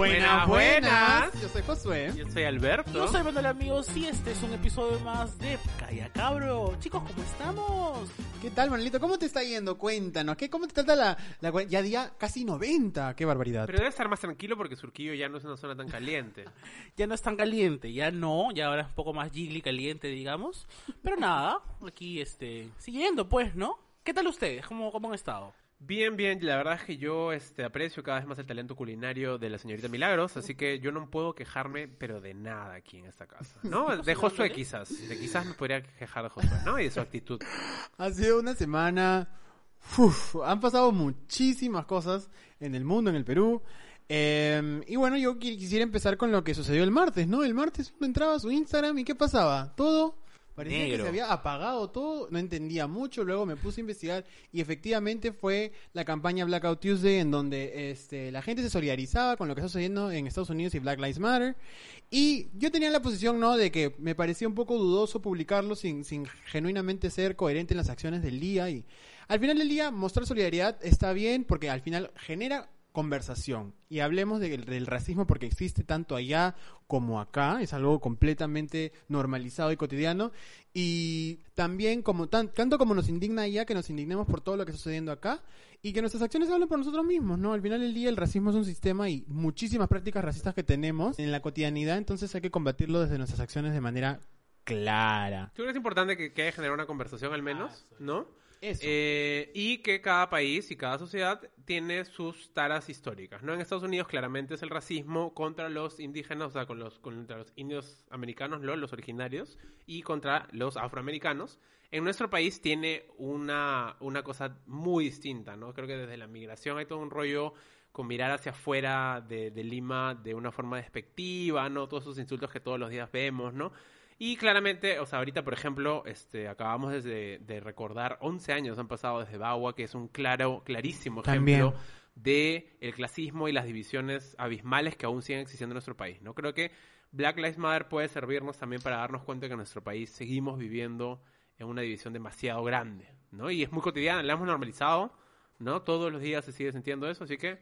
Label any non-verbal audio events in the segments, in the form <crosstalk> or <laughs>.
Buenas, buenas. Yo soy Josué. Yo soy Alberto. Yo soy Manuel amigos y este es un episodio más de Calla Cabro. Chicos, ¿cómo estamos? ¿Qué tal, Manuelito? ¿Cómo te está yendo? Cuéntanos. ¿Qué, ¿Cómo te trata la, la ya día casi 90? ¡Qué barbaridad! Pero debe estar más tranquilo porque Surquillo ya no es una zona tan caliente. <laughs> Ya no es tan caliente, ya no, ya ahora es un poco más jiggly caliente, digamos. Pero nada, aquí este, siguiendo pues, ¿no? ¿Qué tal ustedes? ¿Cómo, cómo han estado? Bien, bien, la verdad es que yo este, aprecio cada vez más el talento culinario de la señorita Milagros, así que yo no puedo quejarme, pero de nada aquí en esta casa, ¿no? <laughs> De Josué quizás, de quizás me podría quejar de Josué, ¿no? Y de su actitud. Ha sido una semana... uf, han pasado muchísimas cosas en el mundo, en el Perú. Eh, y bueno, yo qui- quisiera empezar con lo que sucedió el martes, ¿no? El martes uno entraba a su Instagram y ¿qué pasaba? Todo parecía que se había apagado todo, no entendía mucho, luego me puse a investigar y efectivamente fue la campaña Blackout Tuesday en donde este, la gente se solidarizaba con lo que está sucediendo en Estados Unidos y Black Lives Matter. Y yo tenía la posición, ¿no? De que me parecía un poco dudoso publicarlo sin, sin genuinamente ser coherente en las acciones del día. Y al final del día, mostrar solidaridad está bien porque al final genera conversación. Y hablemos de- del racismo porque existe tanto allá como acá. Es algo completamente normalizado y cotidiano. Y también, como tan- tanto como nos indigna allá, que nos indignemos por todo lo que está sucediendo acá. Y que nuestras acciones hablen por nosotros mismos, ¿no? Al final del día el racismo es un sistema y muchísimas prácticas racistas que tenemos en la cotidianidad, entonces hay que combatirlo desde nuestras acciones de manera clara. Creo que es importante que, que haya generado una conversación al menos, ¿no? Eso. Eh, y que cada país y cada sociedad tiene sus taras históricas, ¿no? En Estados Unidos claramente es el racismo contra los indígenas, o sea, con los, contra los indios americanos, ¿no? los originarios, y contra los afroamericanos. En nuestro país tiene una, una cosa muy distinta, ¿no? Creo que desde la migración hay todo un rollo con mirar hacia afuera de, de Lima de una forma despectiva, ¿no? Todos esos insultos que todos los días vemos, ¿no? Y claramente, o sea, ahorita, por ejemplo, este, acabamos desde, de recordar 11 años han pasado desde Bagua, que es un claro, clarísimo También. ejemplo de el clasismo y las divisiones abismales que aún siguen existiendo en nuestro país, ¿no? Creo que Black Lives Matter puede servirnos también para darnos cuenta que en nuestro país seguimos viviendo en una división demasiado grande, ¿no? Y es muy cotidiana, la hemos normalizado, ¿no? Todos los días se sigue sintiendo eso, así que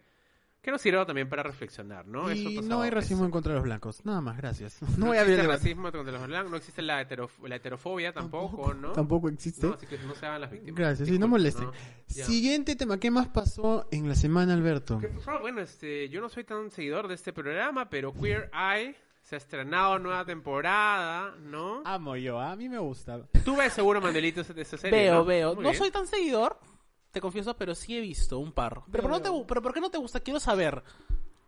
que nos sirva también para reflexionar, ¿no? Y no hay racismo eso. en contra de los blancos. Nada más, gracias. No, <laughs> No voy a abrir el racismo contra los blancos, no existe la, heterof- la heterofobia tampoco, ¿no? Tampoco existe. No, así que no se hagan las víctimas. Gracias, sí, no molesten. Siguiente tema, ¿qué más pasó en la semana, Alberto? ¿Qué pasó? Bueno, este, yo no soy tan seguidor de este programa, pero Queer Eye se ha estrenado nueva temporada, ¿no? Amo yo, a mí me gusta. Tú ves seguro, Manuelito, esa, esa serie, Veo, ¿no? veo. Muy No bien. soy tan seguidor, te confieso, pero sí he visto un par. Pero, ¿por, no te, pero ¿por qué no te gusta? Quiero saber.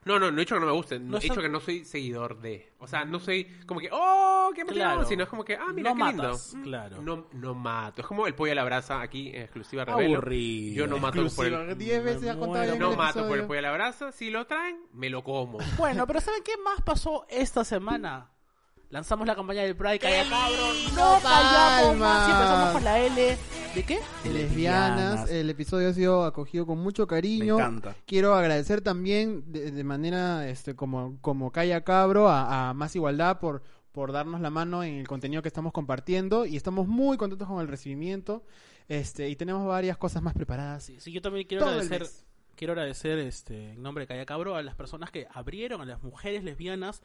No, no, no he dicho que no me guste, No he dicho que no soy seguidor de. O sea, no soy como que, ¡oh, qué! Claro. Sino es como que, ¡ah, mira No qué matas, lindo! Claro. No, no mato. Es como el pollo a la brasa aquí en exclusiva revelo. Aburrido. Yo no mato por el... diez veces contado No el mato por el pollo a la brasa. Si lo traen, me lo como. Bueno, pero ¿saben qué más pasó esta semana? Lanzamos la campaña del Pride, calla cabrón. No callamos más. Y empezamos con la L. ¿De qué? De lesbianas, el episodio ha sido acogido con mucho cariño. Me encanta. Quiero agradecer también de, de manera este como como Calla Cabro a, a Más Igualdad por por darnos la mano en el contenido que estamos compartiendo y estamos muy contentos con el recibimiento. Este, y tenemos varias cosas más preparadas. Sí, sí, yo también quiero Todo el agradecer. Quiero agradecer este, en nombre de Calla Cabro a las personas que abrieron, a las mujeres lesbianas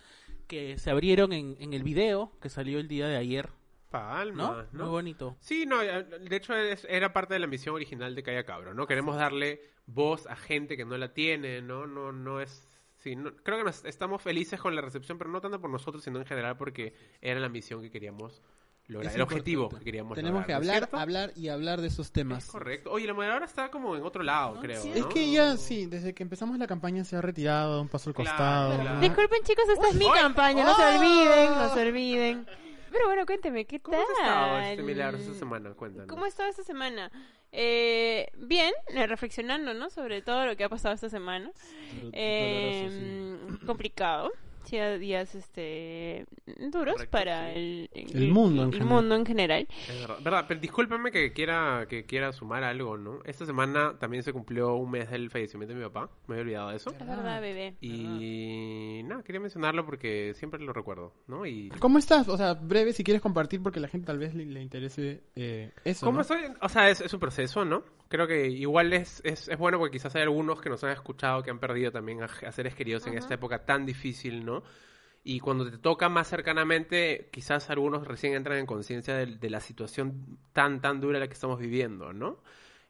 que se abrieron en, en el video que salió el día de ayer, Palma, ¿no? Muy bonito. Sí, no, eh, de hecho es- era parte de la misión original de Calla Cabro, ¿no? Queremos darle voz a gente que no la tiene, ¿no? No, no es... Sí, no- creo que nos- estamos felices con la recepción, pero no tanto por nosotros, sino en general porque era la misión que queríamos lograr, Es el objetivo que queríamos Tenemos lograr, que ¿no es hablar, cierto? hablar y hablar de esos temas. Es correcto. Oye, la moderadora está como en otro lado, creo. Es ¿no? que ya, sí, desde que empezamos la campaña se ha retirado, un paso al Claro, costado. Disculpen chicos, esta es mi campaña, no se olviden, no se olviden. Pero bueno, cuénteme, ¿qué ¿Cómo tal? has estado este milagro esta semana? Cuéntanos. ¿Cómo ha estado esta semana? Eh, bien, eh, reflexionando, ¿no? Sobre todo lo que ha pasado esta semana. Doloroso, Eh, Complicado, sí, días este duros Correcto, para sí. el, El mundo en el general. mundo en general. Es verdad, verdad, pero discúlpame que quiera, que quiera sumar algo, ¿no? Esta semana también se cumplió un mes del fallecimiento de mi papá, me había olvidado de eso. Es verdad, bebé. Y nada, quería mencionarlo porque siempre lo recuerdo, ¿no? Y ¿Cómo estás? O sea, breve si quieres compartir porque a la gente tal vez le, le interese eh, eso. ¿Cómo ¿no? estoy? O sea, es, es un proceso, ¿no? Creo que igual es, es, es bueno porque quizás hay algunos que nos han escuchado que han perdido también a, a seres queridos en esta época tan difícil, ¿no? Y cuando te toca más cercanamente, quizás algunos recién entran en conciencia de, de la situación tan, tan dura en la que estamos viviendo, ¿no?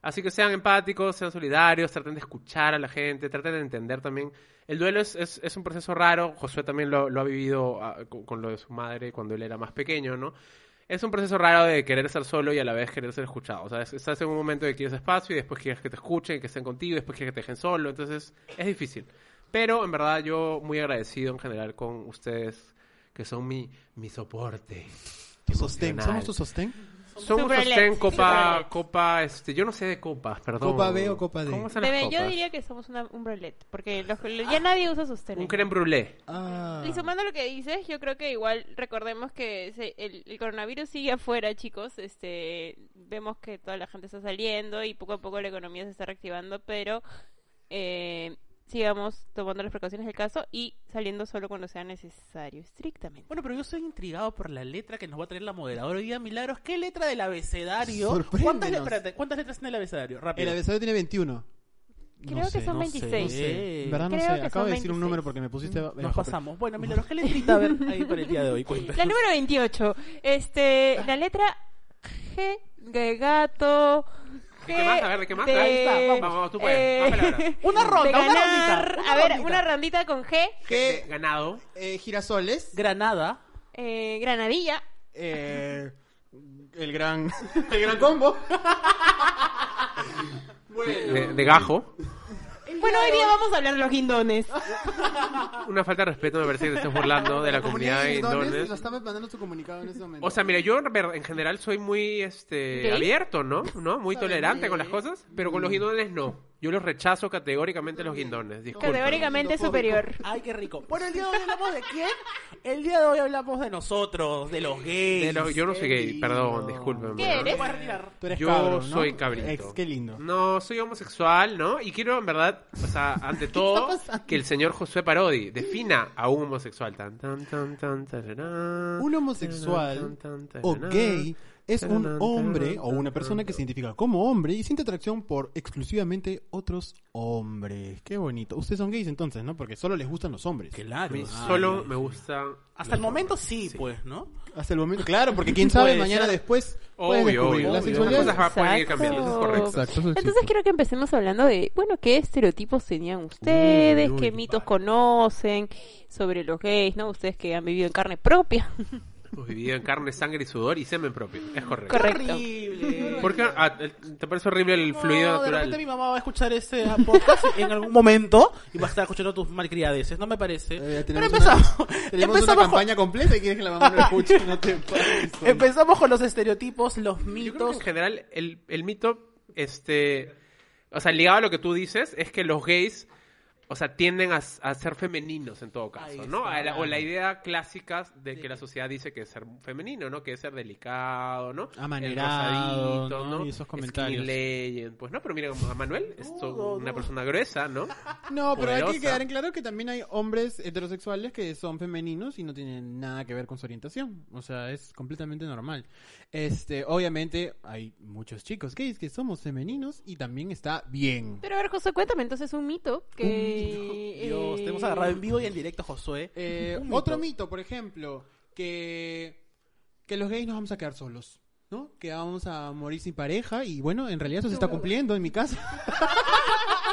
Así que sean empáticos, sean solidarios, traten de escuchar a la gente, traten de entender también. El duelo es, es, es un proceso raro, Josué también lo, lo ha vivido ah, con, lo de su madre cuando él era más pequeño, ¿no? Es un proceso raro de querer ser solo y a la vez querer ser escuchado. O sea, es- estás en un momento de que quieres espacio y después quieres que te escuchen, que estén contigo, y después quieres que te dejen solo. Entonces, es difícil. Pero, en verdad, yo muy agradecido en general con ustedes, que son mi, mi soporte. Tu sostén. ¿Somos tu sostén? Somos Super sostén, Let's, copa, Super copa, este, yo no sé de copas, perdón. ¿Copa B o copa D? ¿Cómo son las Bebé, yo copas? diría que somos una, un brulette, porque los- ya nadie usa sostén. Un creme brûlée. Ah. Y sumando lo que dices, yo creo que igual recordemos que se- el, el coronavirus sigue afuera, chicos. Este, vemos que toda la gente está saliendo y poco a poco la economía se está reactivando, pero eh, sigamos tomando las precauciones del caso y saliendo solo cuando sea necesario, estrictamente. Bueno, pero yo estoy intrigado por la letra que nos va a traer la moderadora hoy día, Milagros. ¿Qué letra del abecedario? ¿Cuántas, le- espérate, ¿cuántas letras tiene el abecedario? Rápido. El abecedario tiene 21. Creo No que sé, son no sé, 26. no sé. Verdad no Creo sé. que Acabo de decir un 26. número porque me pusiste Nos bajo pasamos. Bueno, Milagros, ¿qué letrita a ver ahí para el día de hoy? <laughs> Cuéntanos. La número 28. Este, la letra G de gato. ¿De qué más? A ver, ¿de qué más? de- Ahí está, vamos, vamos, tú puedes, palabras. <laughs> Una ronda, de una ganar- rondita, una a ver, rondita. una rondita con G. Que Ganado. eh, girasoles. Granada. eh, granadilla. eh, el gran <laughs> el gran combo. <laughs> De, de gajo. Bueno, hoy día vamos a hablar de los guindones. <laughs> Una falta de respeto me parece que te estés burlando de la comunidad de Guindones Indones. Lo estaba mandando su comunicado en ese momento. O sea, mira, yo en ver- en general soy muy este ¿Gay? abierto, ¿no? ¿No? Muy tolerante con las cosas, pero con los guindones no. Yo los rechazo categóricamente los guindones. Disculpa. Categóricamente superior. Ay, qué rico. Bueno, el día de hoy hablamos de quién? El día de hoy hablamos de nosotros, de los gays. De los- yo no soy gay, perdón, discúlpenme. ¿Qué eres? Tú Yo soy cabrito. Ex, qué lindo. No, soy homosexual, ¿no? Y quiero, en verdad, o sea, <laughs> ante todo, que el señor Josué Parodi defina a un homosexual. Tan, tan, tan, tan, tararán, Un homosexual o gay es un hombre o una persona que se identifica como hombre y siente atracción por exclusivamente otros hombres. Qué bonito. Ustedes son gays entonces, ¿no? Porque solo les gustan los hombres. A Claro. mí Ah, solo me gusta. Hasta el momento sí, pues, ¿no? Hasta el momento, claro, porque <laughs> quién sabe, mañana ser. después Obvio, obvio. la sexualidad. Las cosas pueden ir cambiando, eso es correcto. Exacto, eso existe. Entonces quiero que empecemos hablando de, bueno, qué estereotipos tenían ustedes, Uy, uy, qué mitos conocen sobre los gays, ¿no? Ustedes que han vivido en carne propia. <laughs> Hemos vivido en carne, sangre y sudor y semen propio. Es correcto. Correcto. Horrible. ¿Por qué? Ah, ¿Te parece horrible el fluido No, de natural? repente mi mamá va a escuchar este podcast en algún momento y va a estar escuchando tus malcriadeces, no me parece. Eh, Pero tenemos empezamos, una, tenemos empezamos, una con, campaña completa y quieres que la mamá la escuche no te pares. empezamos con los estereotipos, los Yo creo que mitos. en general el, el mito, este, o sea, ligado a lo que tú dices, es que los gays, o sea, tienden a, a ser femeninos en todo caso, Ahí ¿no? está. A la- o la idea clásica de que la sociedad dice que es ser femenino, ¿no? Que es ser delicado, ¿no? Amanerado, rosadito, ¿no? Y esos comentarios. Legend. Pues no, pero mira, a Manuel es No, una no. persona gruesa, ¿no? <laughs> No, pero hay que quedar en claro que también hay hombres heterosexuales que son femeninos y no tienen nada que ver con su orientación. O sea, es completamente normal. Este, obviamente hay muchos chicos gays que somos femeninos y también está bien. Pero a ver, José, cuéntame entonces un mito que... <laughs> eh, te hemos agarrado en vivo y en directo, Josué. Eh, mito. otro mito, por ejemplo, que, que los gays nos vamos a quedar solos. ¿No? Que vamos a morir sin pareja y bueno, en realidad eso se está cumpliendo en mi casa. <laughs>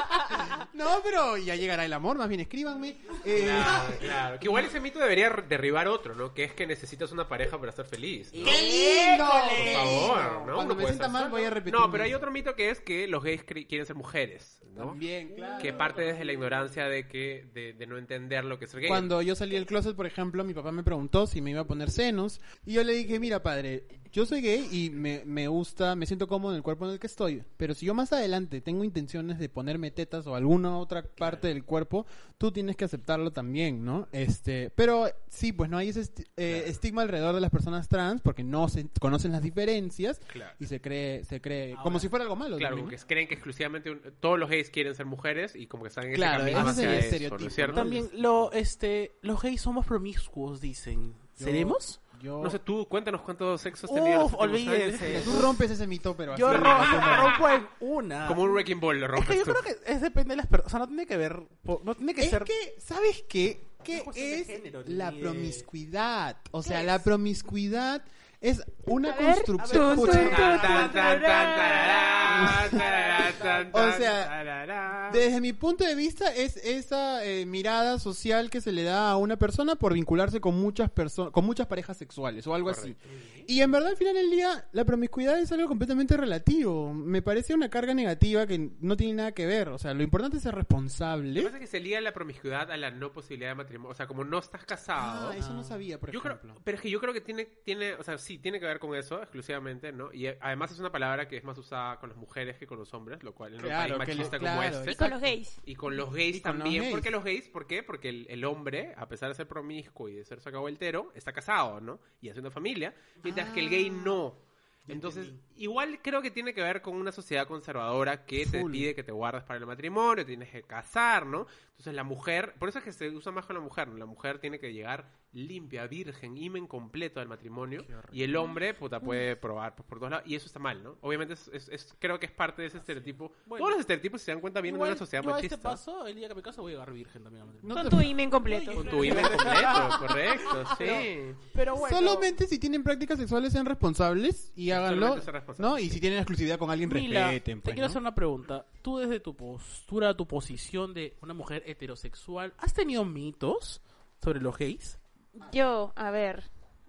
no, pero ya llegará el amor, más bien escríbanme. Eh, Claro, claro. Que igual ese mito debería derribar otro, ¿no? Que es que necesitas una pareja para ser feliz. ¿no? ¡Qué lindo! Por favor, ¿no? Cuando me sienta estar mal voy a repetir. No, pero hay otro mito que es que los gays quieren ser mujeres, ¿no? También, claro. Que parte desde la ignorancia de que de, de no entender lo que es ser gay. Cuando yo salí del closet, por ejemplo, mi papá me preguntó si me iba a poner senos. Y yo le dije, mira, padre, yo soy gay y me, me gusta, me siento cómodo en el cuerpo en el que estoy, pero si yo más adelante tengo intenciones de ponerme tetas o alguna otra parte del cuerpo, tú tienes que aceptarlo también, ¿no? Este, pero sí, pues no hay ese esti- eh, estigma alrededor de las personas trans porque no se conocen las diferencias Claro. y se cree, se cree Ahora, como si fuera algo malo. Claro, también, como ¿no? que creen que exclusivamente un- todos los gays quieren ser mujeres y como que están en Claro, ese camino ese es el hacia eso, ¿no estereotipo, es cierto? También lo, este, los gays somos promiscuos, dicen. Yo- ¿Seremos? Yo, No sé, tú cuéntanos cuántos sexos has tenido en los Uf, olvídense. tú rompes ese mito, pero Yo así, ro- rotundamente. rompo en una. Como un wrecking ball lo Es rompes que yo tú. creo que es depende de las personas. O sea, no tiene que ver. po- No tiene que Es ser. que, ¿sabes qué? ¿Qué Es cuestión de es género, ni la de- promiscuidad? O sea, ¿Qué la es? promiscuidad es una construcción. O sea. Desde mi punto de vista es esa eh, mirada social que se le da a una persona por vincularse con muchas personas, con muchas parejas sexuales o algo así. Y en verdad al final del día la promiscuidad es algo completamente relativo. Me parece una carga negativa que no tiene nada que ver. O sea, lo importante es ser Lo que responsable. pasa es que se liga la promiscuidad a la no posibilidad de matrimonio. O sea, como no estás casado. Ah, eso no sabía, por yo creo, ejemplo. pero es que yo creo que tiene, tiene, o sea, sí, tiene que ver con eso exclusivamente, ¿no? Y eh, además es una palabra que es más usada con las mujeres que con los hombres, lo cual en un Claro, país que le- machista como claro, este. Y con los gays. Y con los gays los también. gays. ¿Por qué los gays? ¿Por qué? Porque el, el hombre, a pesar de ser promiscuo y de ser sacabueltero, está casado, ¿no? Y haciendo familia. Mientras que el gay Ah. no. Entonces, igual creo que tiene que ver con una sociedad conservadora que te pide que te guardes para el matrimonio, tienes que casar, ¿no? Entonces la mujer, por eso es que se usa más con la mujer, ¿no? La mujer tiene que llegar limpia, virgen, imen completo al matrimonio. Y el hombre, puta, puede probar pues, por todos lados. Y eso está mal, ¿no? Obviamente es, es- es- creo que es parte de ese estereotipo. Bueno. Todos los estereotipos, si se dan cuenta, vienen de una sociedad yo a machista. este paso, el día que me caso, voy a llegar virgen también. al matrimonio. No Con te- tu imen completo. Con tu imen completo, correcto, sí. Pero bueno. Solamente si tienen prácticas sexuales sean responsables y háganlo, Solamente ser responsables. ¿no? Y si tienen exclusividad con alguien Mila, respeten, te pues, quiero ¿no? hacer una pregunta. Tú desde tu postura, tu posición de una mujer heterosexual, ¿has tenido mitos sobre los gays? Yo, a ver.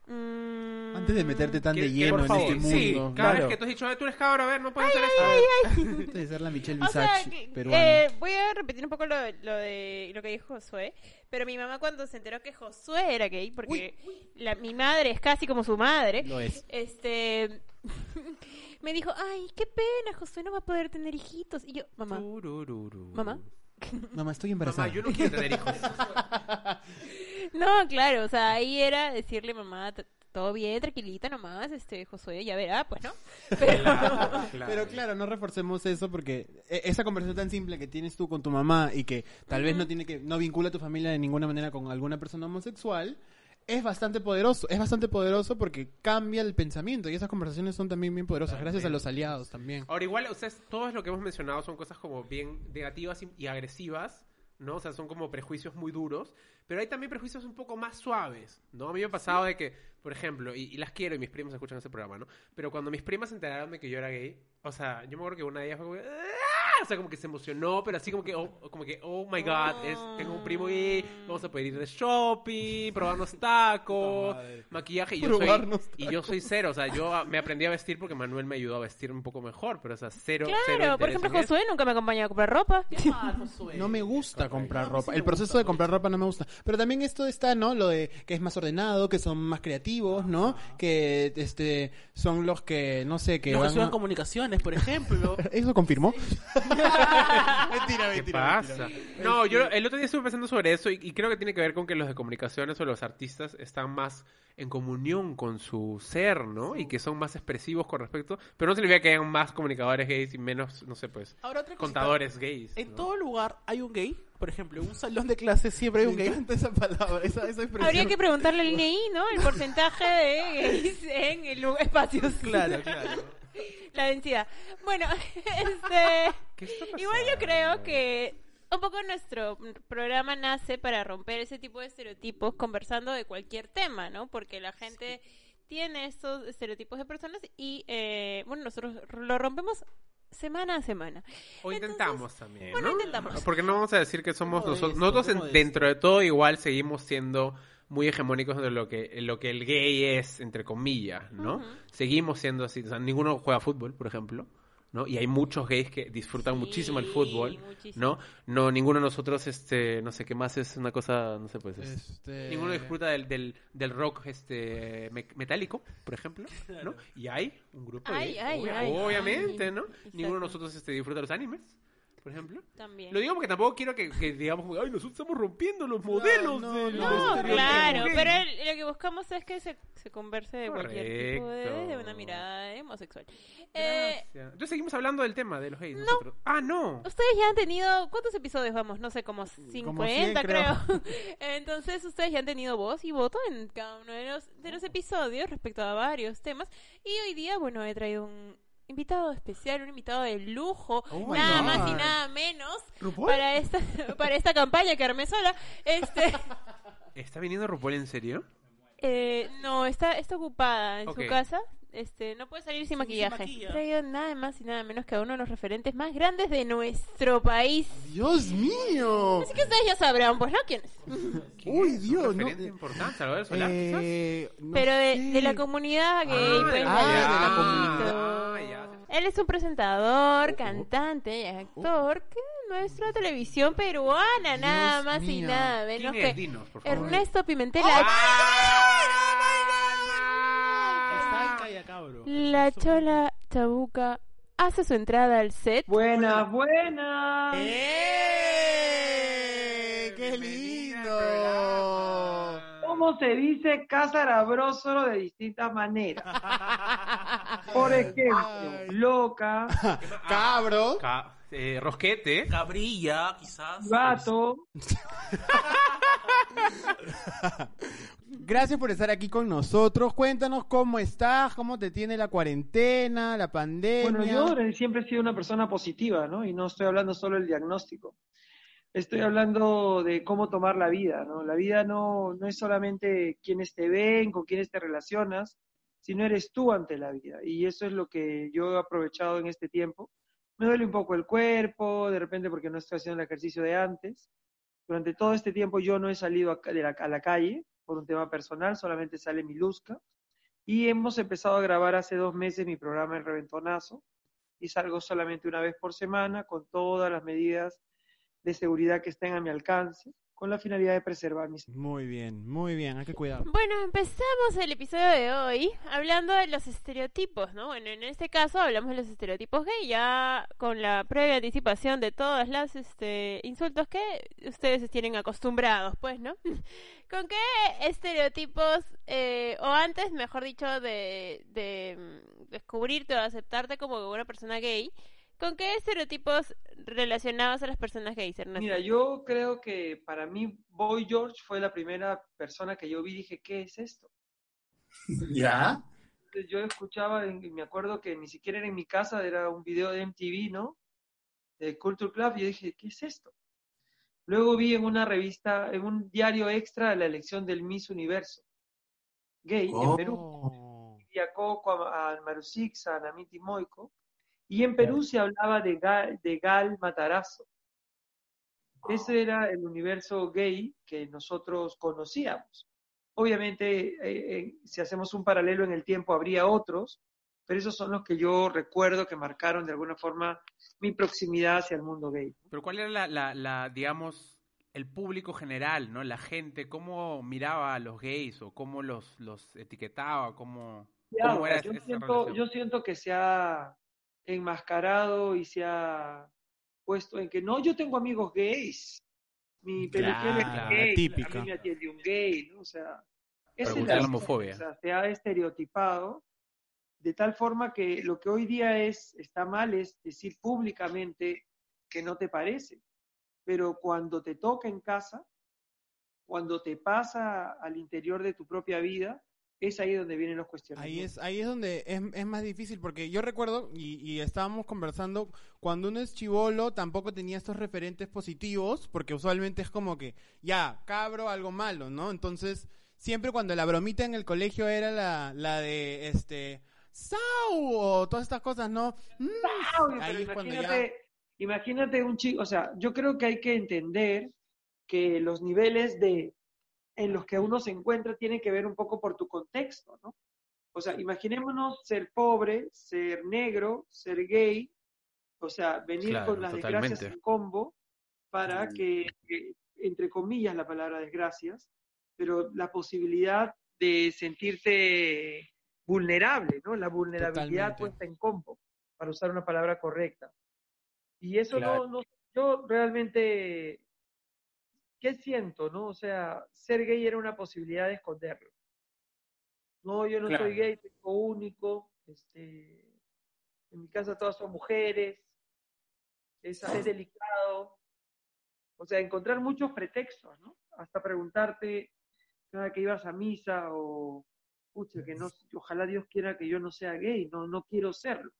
mm, Antes de meterte tan de ¿Qué- qué- lleno en favor, este Sí, mundo. cada claro. vez que tú has dicho, "Eh, tú eres cabro, a ver, no puedes hacer esto. <laughs> Antes de ser la Michelle O sea, Visage peruana. eh, voy a repetir un poco lo, lo de lo que dijo Josué, pero mi mamá cuando se enteró que Josué era gay, porque la, mi madre es casi como su madre, Lo es. este <laughs> me dijo, ay, qué pena, Josué no va a poder tener hijitos. Y yo, mamá, Turururu. mamá. Mamá, estoy embarazada. Mamá, yo no quiero tener hijos. <laughs> No, claro, o sea, ahí era decirle, mamá, todo bien, tranquilita nomás, este, Josué, ya verá, pues, ¿no? <laughs> Pero, Pero claro, no reforcemos eso porque eh, esa conversación tan simple que tienes tú con tu mamá y que tal vez no tiene que no vincula a tu familia de ninguna manera con alguna persona homosexual es bastante poderoso, es bastante poderoso porque cambia el pensamiento y esas conversaciones son también bien poderosas gracias a los aliados también. Ahora, igual, ustedes, todo lo que hemos mencionado son cosas como bien negativas y, y agresivas, ¿no? O sea, son como prejuicios muy duros, pero hay también prejuicios un poco más suaves, ¿no? A mí me ha pasado de que, por ejemplo, y, y las quiero y mis primos escuchan este programa, ¿no? Pero cuando mis primas se enteraron de que yo era gay, o sea, yo me acuerdo que una de ellas fue como... "Ah", O sea, como que se emocionó, pero así como que, oh, como que, oh my god, es, tengo un primo gay, vamos a poder ir de shopping, probarnos tacos, maquillaje, y yo, soy, y yo soy cero, o sea, yo ah, me aprendí a vestir porque Manuel me ayudó a vestir un poco mejor, pero o sea, cero, cero claro, por ejemplo. Josué nunca me acompañó a comprar ropa. <laughs> No me gusta comprar ropa. El proceso de comprar ropa no me gusta. Pero también esto está, ¿no? Lo de que es más ordenado, que son más creativos, ¿no? Que este son los que, no sé, que Los que van a- comunicaciones, por ejemplo. <laughs> ¿Eso confirmó? <laughs> mentira, ¿Qué pasa? No, yo el otro día estuve pensando sobre eso y, y creo que tiene que ver con que los de comunicaciones o los artistas están más en comunión con su ser, ¿no? Y que son más expresivos con respecto. Pero no significa que hayan más comunicadores gays y menos, no sé, pues, Ahora otra contadores gays. En ¿no? todo lugar hay un gay. Por ejemplo, en un salón de clases siempre hay un Me gay. esa palabra, esa, esa expresión. Habría que preguntarle al <laughs> INEI, ¿no? El porcentaje de gays en el espacios. Claro, claro. La densidad. Bueno, <laughs> este... ¿Qué está pasando? Igual yo creo que un poco nuestro programa nace para romper ese tipo de estereotipos conversando de cualquier tema, ¿no? Porque la gente tiene estos estereotipos de personas y, eh, bueno, nosotros lo rompemos semana a semana. O Entonces, intentamos también, bueno, ¿no? intentamos. Porque no vamos a decir que somos nosotros. Nosotros, dentro de todo, igual seguimos siendo muy hegemónicos de lo que, lo que el gay es, entre comillas, ¿no? Seguimos siendo así. O sea, ninguno juega fútbol, por ejemplo. ¿no? Y hay muchos gays que disfrutan Sí, muchísimo el fútbol, muchísimo. ¿no? No, ninguno de nosotros, este, no sé qué más es una cosa, no sé, pues... es- Este... Ninguno disfruta del, del, del rock este me- metálico, por ejemplo, ¿no? Y hay un grupo de Ay, gays, ay, obvia- ay, obviamente, ay. ¿no? Exacto. Ninguno de nosotros este, disfruta de los animes, por ejemplo. También. Lo digo porque tampoco quiero que, que digamos, ay, nosotros estamos rompiendo los modelos no, de no, los No, claro, pero ¿no? el- lo que buscamos es que se, se converse de cualquier tipo de, Correcto. de una mirada homosexual. Eh. Entonces seguimos hablando del tema de los gays. nosotros. Ah, no. ustedes ya han tenido, ¿cuántos episodios vamos? No sé, como 50 100, creo. creo. <laughs> Entonces ustedes ya han tenido voz y voto en cada uno de los, de los episodios respecto a varios temas. Y hoy día, bueno, he traído un invitado especial, un invitado de lujo, Oh nada God. más y nada menos. Para esta, <laughs> para esta campaña que armé sola. Este, <laughs> ¿Está viniendo RuPaul en serio? Eh, no, está, está ocupada en su casa. Este, no puede salir sin Sin- maquillaje. sin nada más y nada menos que a uno de los referentes más grandes de nuestro país. Dios mío. Así que ustedes ya sabrán, pues, ¿no? ¿Quién es? ¿Quién <laughs> Uy? ¿Un Dios, no, referente eh, importante, Salvador Solar? Eh, no Pero de, de la comunidad gay, Ah, pues. ah, de la un comunidad. Ah. Él es un presentador, cantante y actor que nuestra televisión peruana, nada Dios más y mío. nada menos ¿Quién es? que Dinos, por favor. Ernesto Pimentel, Cabro. La chola chabuca, hace su entrada al set. Buenas, buenas. ¡Eh! ¡Qué lindo! ¿Cómo se dice casarabrósolo de distintas maneras? <laughs> Por ejemplo, Ay. loca, <laughs> Cabro. Ca- eh, Rosquete. Cabrilla, quizás. gato. <laughs> Gracias por estar aquí con nosotros. Cuéntanos cómo estás, cómo te tiene la cuarentena, la pandemia. Bueno, yo siempre he sido una persona positiva, ¿no? Y no estoy hablando solo del diagnóstico. Estoy hablando de cómo tomar la vida, ¿no? La vida no, no es solamente quienes te ven, con quienes te relacionas, sino eres tú ante la vida. Y eso es lo que yo he aprovechado en este tiempo. Me duele un poco el cuerpo, de repente porque no estoy haciendo el ejercicio de antes. Durante todo este tiempo yo no he salido a, la, a la calle por un tema personal, solamente sale mi Luzca. Y hemos empezado a grabar hace dos meses mi programa El Reventonazo. Y salgo solamente una vez por semana con todas las medidas de seguridad que estén a mi alcance, con la finalidad de preservar mi salud. Muy bien, muy bien, hay que cuidar. Bueno, empezamos el episodio de hoy hablando de los estereotipos, ¿no? Bueno, en este caso hablamos de los estereotipos gay, ya con la previa anticipación de todas las este, insultos que ustedes tienen acostumbrados, pues, ¿no? <laughs> ¿Con qué estereotipos, eh, o antes, mejor dicho, de, de mm, descubrirte o aceptarte como una persona gay, ¿con qué estereotipos relacionados a las personas gays, Ernesto? Mira, yo creo que para mí Boy George fue la primera persona que yo vi y dije, ¿qué es esto? <laughs> ¿Ya? Entonces, yo escuchaba, me acuerdo que ni siquiera era en mi casa, era un video de MTV, ¿no? De Culture Club, y yo dije, ¿qué es esto? Luego vi en una revista, en un diario extra, la elección del Miss Universo gay en. Perú. Oh. Y a Coco, a, a Marusix, a Namiti Moico. Y en Perú se hablaba de Gal, de Gal Matarazo. Ese era el universo gay que nosotros conocíamos. Obviamente, eh, eh, si hacemos un paralelo en el tiempo, habría otros, pero esos son los que yo recuerdo que marcaron de alguna forma mi proximidad hacia el mundo gay. Pero ¿cuál era la, la, la, digamos, el público general, ¿no? La gente, ¿cómo miraba a los gays o cómo los, los etiquetaba? ¿Cómo, Ya, cómo era yo, esa siento, relación? yo siento que se ha enmascarado y se ha puesto en que no, yo tengo amigos gays. Mi peluquero es gay, típica. a mí me atiende un gay, ¿no? O sea, es la homofobia. O sea, se ha estereotipado de tal forma que lo que hoy día es está mal es decir públicamente que no te parece, pero cuando te toca en casa, cuando te pasa al interior de tu propia vida, es ahí donde vienen los Ahí cuestionamientos. es, ahí es donde es, es más difícil, porque yo recuerdo, y, y estábamos conversando, cuando uno es chivolo tampoco tenía estos referentes positivos, porque usualmente es como que, ya, cabro, algo malo, ¿no? Entonces, siempre cuando la bromita en el colegio era la, la de, este, Sau, o todas estas cosas, ¿no? Mm, ahí es cuando ya... imagínate un chico, o sea, yo creo que hay que entender que los niveles de en los que uno se encuentra tienen que ver un poco por tu contexto, ¿no? O sea, imaginémonos ser pobre, ser negro, ser gay O sea, venir Claro, con las desgracias totalmente. en combo para que, que, entre comillas, la palabra desgracias, pero la posibilidad de sentirte vulnerable, ¿no? La vulnerabilidad Totalmente. puesta en combo, para usar una palabra correcta. Y eso Claro. no, no, yo realmente, ¿qué siento, no? O sea, ser gay era una posibilidad de esconderlo. No, yo no Claro. soy gay, soy único, este, en mi casa todas son mujeres, es, es delicado. O sea, encontrar muchos pretextos, ¿no? Hasta preguntarte cada que ibas a misa o, pucha, que no, ojalá Dios quiera que yo no sea gay, no, no quiero serlo.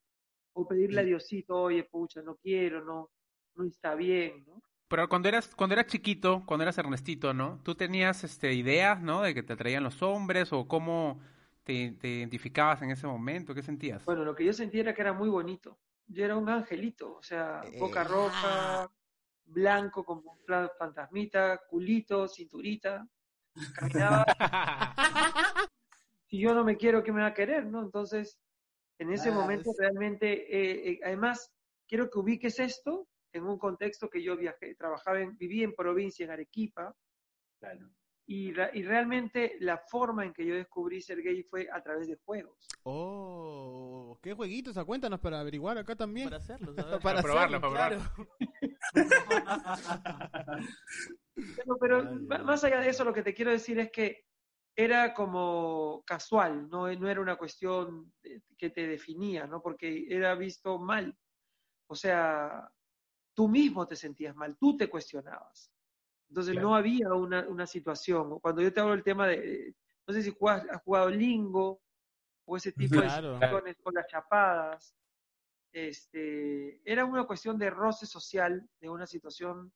O pedirle a Diosito, oye, pucha, no quiero, no, no está bien, ¿no? Pero cuando eras, cuando eras chiquito, cuando eras Ernestito, ¿no? ¿Tú tenías este, ideas, ¿no? De que te atraían los hombres o cómo te, te identificabas en ese momento? ¿Qué sentías? Bueno, lo que yo sentía era que era muy bonito. Yo era un angelito, o sea, boca Eh, roja, blanco como un fantasmita, culito, cinturita. Caminaba. <laughs> si yo no me quiero, ¿qué me va a querer, no? Entonces, en ese Ah, momento es- realmente, eh, eh, además, quiero que ubiques esto en un contexto que yo viajé, trabajaba en, viví en provincia, en Arequipa, Claro. y, ra- y realmente la forma en que yo descubrí ser gay fue a través de juegos. Oh, ¿qué jueguitos? Ah, Cuéntanos para averiguar acá también. Para hacerlo, ¿sabes? <laughs> Para probarlo, hacerlo, para probarlo. Pero, pero Ay, más allá de eso, lo que te quiero decir es que era como casual, no, no era una cuestión de- que te definía, ¿no? Porque era visto mal. O sea, tú mismo te sentías mal, tú te cuestionabas. Entonces Claro. no había una, una situación. Cuando yo te hablo del tema de, no sé si jugas- has jugado lingo o ese tipo Claro. de situaciones con las chapadas, este, era una cuestión de roce social, de una situación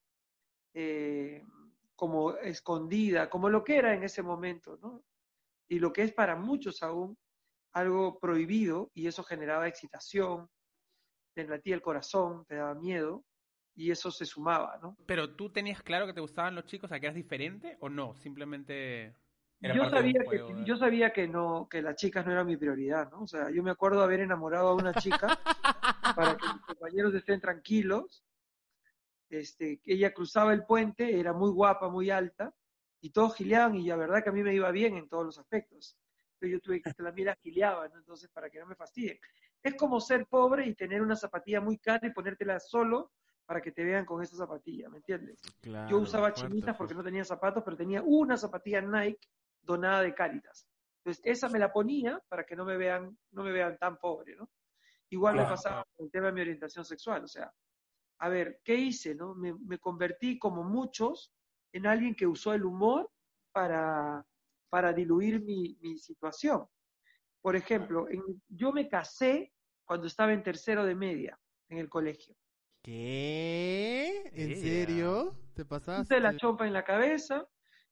eh, como escondida, como lo que era en ese momento, ¿no? Y lo que es para muchos aún algo prohibido, y eso generaba excitación, te latía el corazón, te daba miedo, y eso se sumaba, ¿no? Pero tú tenías claro que te gustaban los chicos, ¿a que eras diferente o no? Simplemente... Era yo de sabía que ¿verdad? yo sabía que no que las chicas no eran mi prioridad no o sea yo me acuerdo haber enamorado a una chica <laughs> para que mis compañeros estén tranquilos este que ella cruzaba el puente era muy guapa muy alta y todos gileaban y la verdad que a mí me iba bien en todos los aspectos entonces yo tuve que también la gileaba ¿no? entonces para que no me fastidien es como ser pobre y tener una zapatilla muy cara y ponértela solo para que te vean con esa zapatilla ¿me entiendes? Claro, Yo usaba chinitas porque no tenía zapatos, pero tenía una zapatilla Nike donada de Caritas. Entonces, esa me la ponía para que no me vean, no me vean tan pobre, ¿no? Igual me Claro. pasaba con el tema de mi orientación sexual, o sea, a ver, ¿qué hice, no? Me, me convertí, como muchos, en alguien que usó el humor para, para diluir mi, mi situación. Por ejemplo, en- yo me casé cuando estaba en tercero de media en el colegio. ¿Qué? ¿En serio? ¿Te pasaste? Puse la chompa en la cabeza,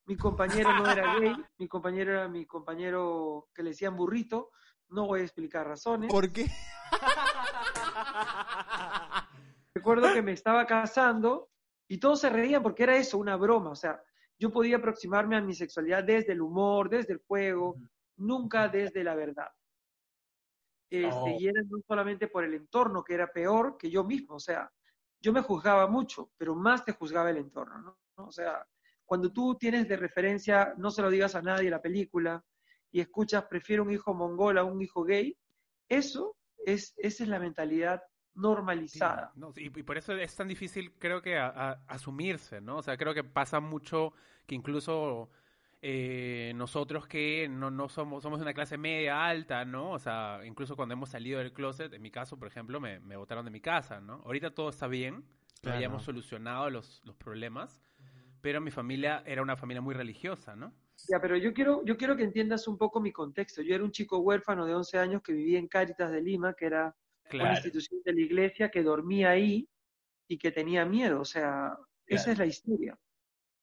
mi compañero no era gay, mi compañero era mi compañero que le decían burrito, no voy a explicar razones. ¿Por qué? <laughs> Recuerdo que me estaba casando y todos se reían porque era eso, una broma, o sea, yo podía aproximarme a mi sexualidad desde el humor, desde el juego, nunca desde la verdad. Este, Oh. Y era no solamente por el entorno, que era peor que yo mismo, o sea, yo me juzgaba mucho, pero más te juzgaba el entorno, ¿no? O sea, cuando tú tienes de referencia, no se lo digas a nadie la película, y escuchas, prefiero un hijo mongol a un hijo gay, eso es, esa es la mentalidad normalizada. No, y, por eso es tan difícil, creo que, asumirse, ¿no? O sea, creo que pasa mucho que incluso eh, nosotros que no, no somos, somos de una clase media alta, ¿no? O sea, incluso cuando hemos salido del closet, en mi caso, por ejemplo, me, me botaron de mi casa, ¿no? Ahorita todo está bien, Claro. ya hemos solucionado los, los problemas, pero mi familia era una familia muy religiosa, ¿no? Ya, pero yo quiero, yo quiero que entiendas un poco mi contexto. Yo era un chico huérfano de 11 años que vivía en Cáritas de Lima, que era una institución de la iglesia que dormía ahí y que tenía miedo. O sea, esa es la historia.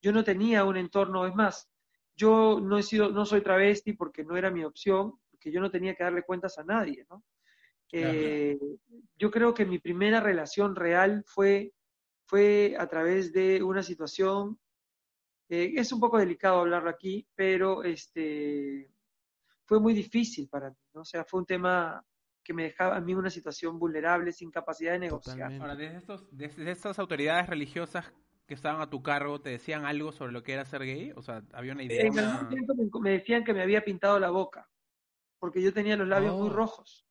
Yo no tenía un entorno, es más, yo no he sido, no soy travesti porque no era mi opción, porque yo no tenía que darle cuentas a nadie, ¿no? Eh, yo creo que mi primera relación real fue, fue a través de una situación, eh, es un poco delicado hablarlo aquí, pero este, fue muy difícil para mí, ¿no? O sea, fue un tema que me dejaba a mí en una situación vulnerable, sin capacidad de negociar. Totalmente. Ahora, desde, estos, desde estas autoridades religiosas que estaban a tu cargo, ¿te decían algo sobre lo que era ser gay? O sea, ¿había una idea? En una- algún tiempo me, decían que me había pintado la boca, porque yo tenía los labios muy Oh. rojos.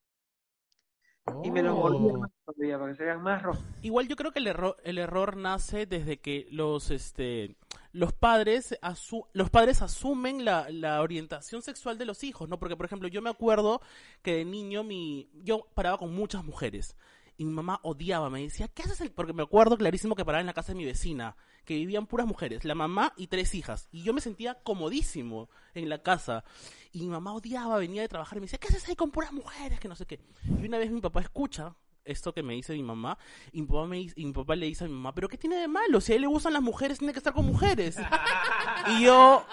Y me los mordía Oh. todavía, para que se vean más rojos. Igual yo creo que el error, el error nace desde que los este los padres asu- los padres asumen la, la orientación sexual de los hijos, ¿no? Porque por ejemplo, yo me acuerdo que de niño mi yo paraba con muchas mujeres y mi mamá odiaba, me decía, "¿Qué haces?" el-?" porque me acuerdo clarísimo que paraba en la casa de mi vecina, que vivían puras mujeres, la mamá y tres hijas, y yo me sentía comodísimo en la casa. Y mi mamá odiaba, venía de trabajar y me decía, ¿qué haces ahí con puras mujeres? Que no sé qué. Y una vez mi papá escucha esto que me dice mi mamá, y mi papá, me y mi papá le dice a mi mamá, ¿pero qué tiene de malo? Si a él le gustan las mujeres, tiene que estar con mujeres. <laughs> y yo,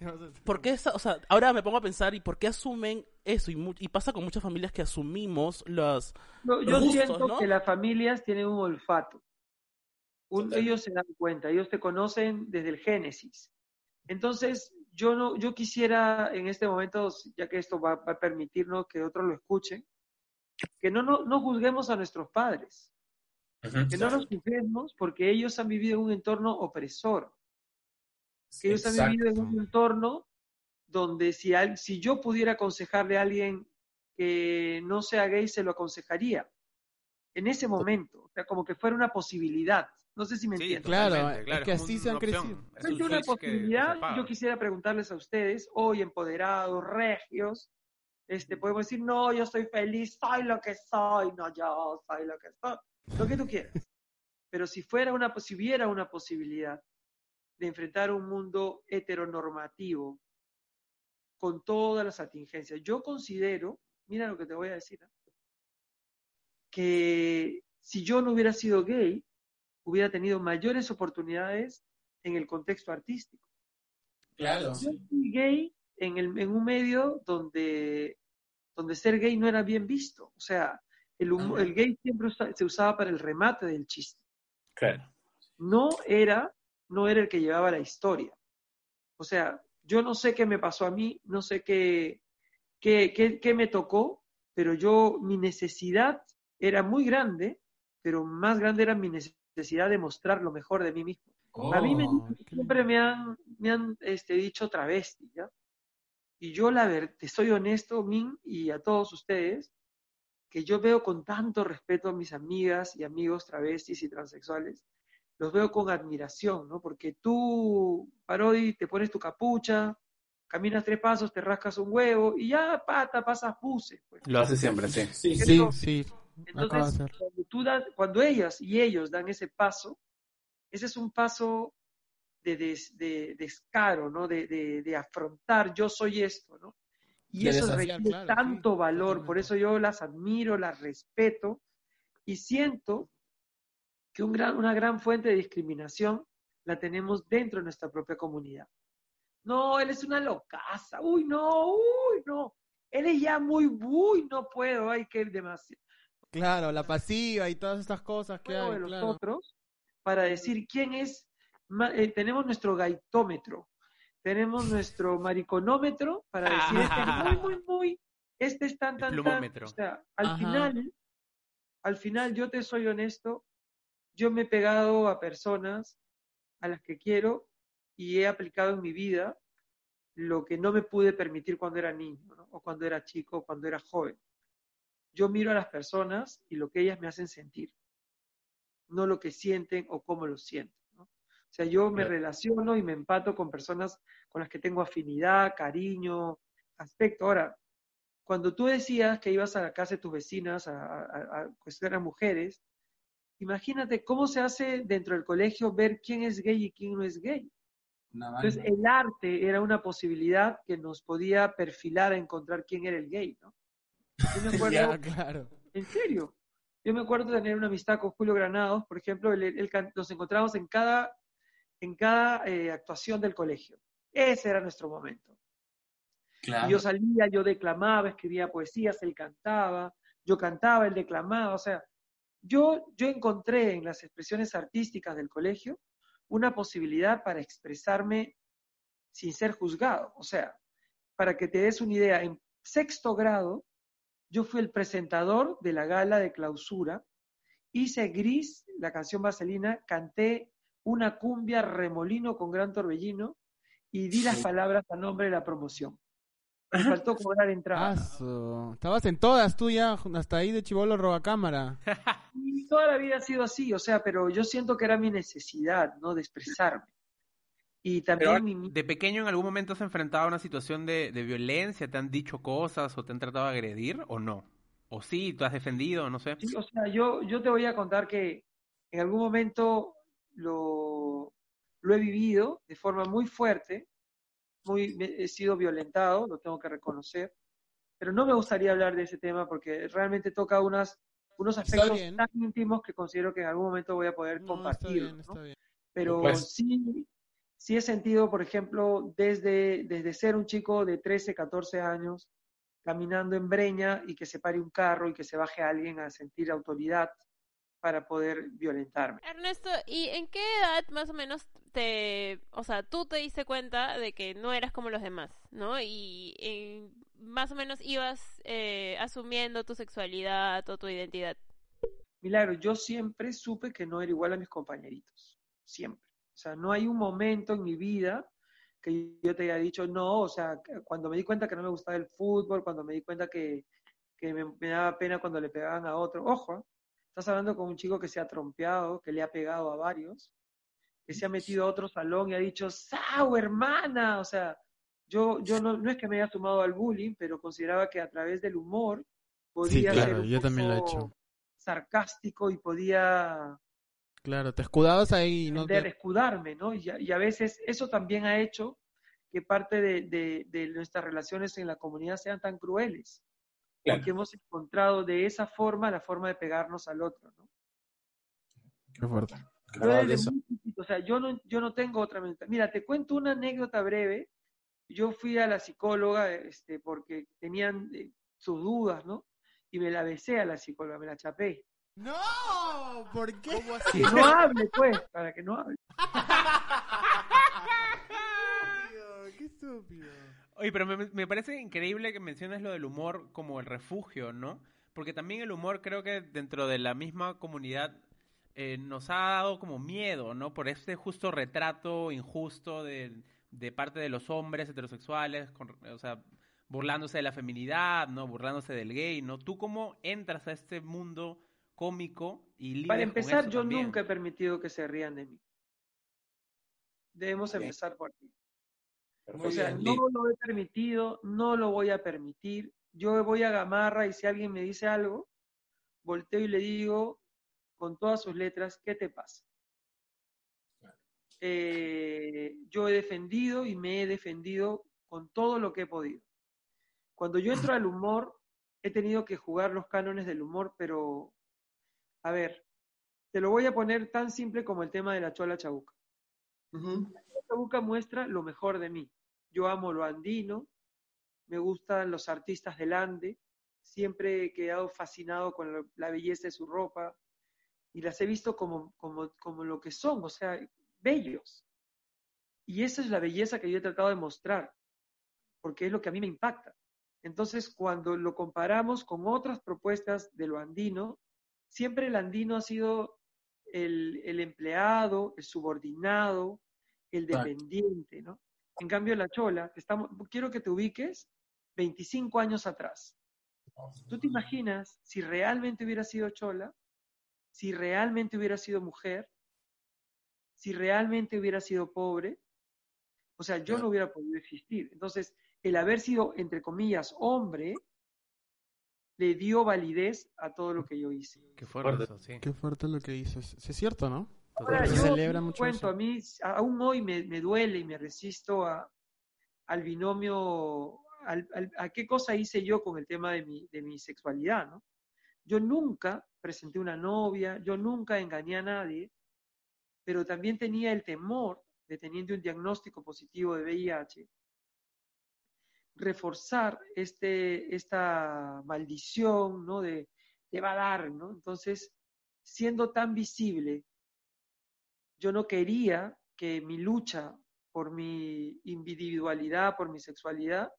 <laughs> ¿por qué esa- o sea, ahora me pongo a pensar, ¿y por qué asumen eso? Y, y pasa con muchas familias que asumimos las... No, yo gustos, siento ¿no? que las familias tienen un olfato. Un- ellos se dan cuenta, ellos te conocen desde el génesis. Entonces, yo no, yo quisiera en este momento, ya que esto va, va a permitirnos que otros lo escuchen, que no, no, no juzguemos a nuestros padres, Ujú. que no los juzguemos porque ellos han vivido en un entorno opresor, que ellos han Exacto. vivido en un entorno donde si, al- si yo pudiera aconsejarle a alguien que no sea gay, se lo aconsejaría. En ese momento, o sea, como que fuera una posibilidad. No sé si me Sí, entienden. Claro, totalmente, es claro, que así se han crecido. Es un una que- posibilidad, yo quisiera preguntarles a ustedes, hoy empoderados, regios, este, podemos decir, no, yo estoy feliz, soy lo que soy, no, yo soy lo que soy, lo que tú quieras. Pero si fuera una, si hubiera una posibilidad de enfrentar un mundo heteronormativo con todas las atingencias, yo considero, mira lo que te voy a decir, ¿ah? que si yo no hubiera sido gay, hubiera tenido mayores oportunidades en el contexto artístico. Claro. Yo fui gay en, el, en un medio donde, donde ser gay no era bien visto. O sea, el, humo- el gay siempre usa- se usaba para el remate del chiste. Claro. No era, no era el que llevaba la historia. O sea, yo no sé qué me pasó a mí, no sé qué, qué, qué, qué me tocó, pero yo, mi necesidad era muy grande, pero más grande era mi necesidad de mostrar lo mejor de mí mismo. A mí me, Oh, siempre me han, me han este, dicho travesti, ¿ya? Y yo, la verdad, te soy honesto, Min, y a todos ustedes, que yo veo con tanto respeto a mis amigas y amigos travestis y transexuales, los veo con admiración, ¿no? Porque tú, Parodi, te pones tu capucha, caminas tres pasos, te rascas un huevo y ya, pata, pasas buses. Pues. Lo hace siempre, sí. Sí, Sí, sí. Entonces, cuando, tú das- cuando ellas y ellos dan ese paso, ese es un paso de, des- de descaro, ¿no? De, de- de afrontar, yo soy esto, ¿no? Y De eso desafiar, requiere claro, sí, tanto valor, por eso yo las admiro, las respeto y siento que un gran, una gran fuente de discriminación la tenemos dentro de nuestra propia comunidad. No, él es una locaza, uy, no, uy, no, él es ya muy, uy, no puedo, hay que demasiado Claro, la pasiva y todas estas cosas que hay, de los claro. otros para decir quién es. eh, tenemos nuestro gaitómetro, tenemos <laughs> nuestro mariconómetro para <laughs> decir este es muy, muy, muy, este es tan, tan, tan. plumómetro. O sea, al Ajá. final, al final, yo te soy honesto, yo me he pegado a personas a las que quiero y he aplicado en mi vida lo que no me pude permitir cuando era niño, ¿no? o cuando era chico, o cuando era joven. Yo miro a las personas y lo que ellas me hacen sentir, no lo que sienten o cómo lo sienten. ¿no? O sea, yo me relaciono y me empato con personas con las que tengo afinidad, cariño, aspecto. Ahora, cuando tú decías que ibas a la casa de tus vecinas a, a, a cuestionar a mujeres, imagínate cómo se hace dentro del colegio ver quién es gay y quién no es gay. Entonces, el arte era una posibilidad que nos podía perfilar a encontrar quién era el gay, ¿no? Yo me <laughs> acuerdo, Ya, claro. en serio, yo me acuerdo de tener una amistad con Julio Granados, por ejemplo, él, él can- nos encontramos en cada, en cada eh, actuación del colegio. Ese era nuestro momento. Claro. Yo salía, yo declamaba, escribía poesías, él cantaba, yo cantaba, él declamaba, o sea, yo, yo encontré en las expresiones artísticas del colegio una posibilidad para expresarme sin ser juzgado. O sea, para que te des una idea, en sexto grado yo fui el presentador de la gala de clausura, hice Gris, la canción Vaselina, canté una cumbia remolino con gran torbellino y di las palabras a nombre de la promoción. Me faltó cobrar <laughs> entrada. Aso. Estabas en todas tú ya, hasta ahí de chivolo roba cámara. <laughs> Y toda la vida ha sido así, o sea, pero yo siento que era mi necesidad, ¿no? De expresarme. Y también mi, ¿De pequeño en algún momento has enfrentado a una situación de, de violencia? ¿Te han dicho cosas o te han tratado de agredir o no? ¿O sí, tú has defendido, no sé? Sí, o sea, yo, yo te voy a contar que en algún momento lo, lo he vivido de forma muy fuerte, muy, he sido violentado, lo tengo que reconocer, pero no me gustaría hablar de ese tema porque realmente toca unas, unos Está aspectos tan íntimos que considero que en algún momento voy a poder No, está compartir. bien, está bien. Pero Pues- sí, sí he sentido, por ejemplo, desde, desde ser un chico de 13, 14 años, caminando en Breña y que se pare un carro y que se baje alguien a sentir autoridad para poder violentarme. Ernesto, ¿y en qué edad más o menos te, o sea, tú te diste cuenta de que no eras como los demás, ¿no? Y en- más o menos ibas eh, asumiendo tu sexualidad o tu identidad. Milagro, yo siempre supe que no era igual a mis compañeritos, siempre. O sea, no hay un momento en mi vida que yo te haya dicho, no, o sea, cuando me di cuenta que no me gustaba el fútbol, cuando me di cuenta que, que me, me daba pena cuando le pegaban a otro, ojo, ¿eh? estás hablando con un chico que se ha trompeado, que le ha pegado a varios, que se ha metido a otro salón y ha dicho, ¡Sau, hermana! O sea, yo, yo no, no es que me haya sumado al bullying, pero consideraba que a través del humor podía claro, ser un yo también lo he poco hecho. sarcástico y podía Claro, te escudabas ahí no te... escudarme, ¿no? Y, a- y a veces eso también ha hecho que parte de, de- de nuestras relaciones en la comunidad sean tan crueles, Claro. porque hemos encontrado de esa forma la forma de pegarnos al otro, ¿no? Qué fuerte. Claro, de o sea, yo no, yo no tengo otra mentalidad. Mira, te cuento una anécdota breve. Yo fui a la psicóloga este, porque tenían eh, sus dudas, ¿no? Y me la besé a la psicóloga, me la chapé. No, ¿por qué? Que no hable, pues, para que no hable. Qué estúpido. Oye, pero me, me parece increíble que menciones lo del humor como el refugio, ¿no? Porque también el humor creo que dentro de la misma comunidad eh, nos ha dado como miedo, ¿no? Por este justo retrato injusto de, de parte de los hombres heterosexuales, con- o sea, burlándose de la feminidad, ¿no? Burlándose del gay, ¿no? ¿Tú cómo entras a este mundo cómico y libre Para con empezar, eso yo también? nunca he permitido que se rían de mí. Debemos Bien. empezar por aquí. Perfecto. O sea, Bien, no lo he permitido, no lo voy a permitir. Yo voy a Gamarra y si alguien me dice algo, volteo y le digo con todas sus letras, ¿qué te pasa? Eh, yo he defendido y me he defendido con todo lo que he podido. Cuando yo entro al humor, he tenido que jugar los cánones del humor, pero, a ver, te lo voy a poner tan simple como el tema de la chola chabuca. Ujú. Chabuca muestra lo mejor de mí. Yo amo lo andino, me gustan los artistas del Ande, siempre he quedado fascinado con la belleza de su ropa y las he visto como, como, como lo que son, o sea, bellos. Y esa es la belleza que yo he tratado de mostrar, porque es lo que a mí me impacta. Entonces, cuando lo comparamos con otras propuestas de lo andino, siempre el andino ha sido el, el empleado, el subordinado, el dependiente, ¿no? En cambio, la chola, estamos, quiero que te ubiques 25 años atrás. ¿Tú te imaginas si realmente hubiera sido chola? Si realmente hubiera sido mujer? Si realmente hubiera sido pobre? O sea, yo Claro. no hubiera podido existir. Entonces, el haber sido, entre comillas, hombre, le dio validez a todo lo que yo hice. Qué fuerte eso, sí. Qué fuerte lo que dices. Sí, es cierto, ¿no? Ahora, Se yo celebra mucho cuento, eso. a mí aún hoy me, me duele y me resisto a, al binomio, al- al- a qué cosa hice yo con el tema de mi, de mi sexualidad, ¿no? Yo nunca presenté una novia, yo nunca engañé a nadie, pero también tenía el temor de teniendo un diagnóstico positivo de VIH, reforzar este, esta maldición, ¿no? De te va a dar, ¿no? Entonces, siendo tan visible, yo no quería que mi lucha por mi individualidad, por mi sexualidad,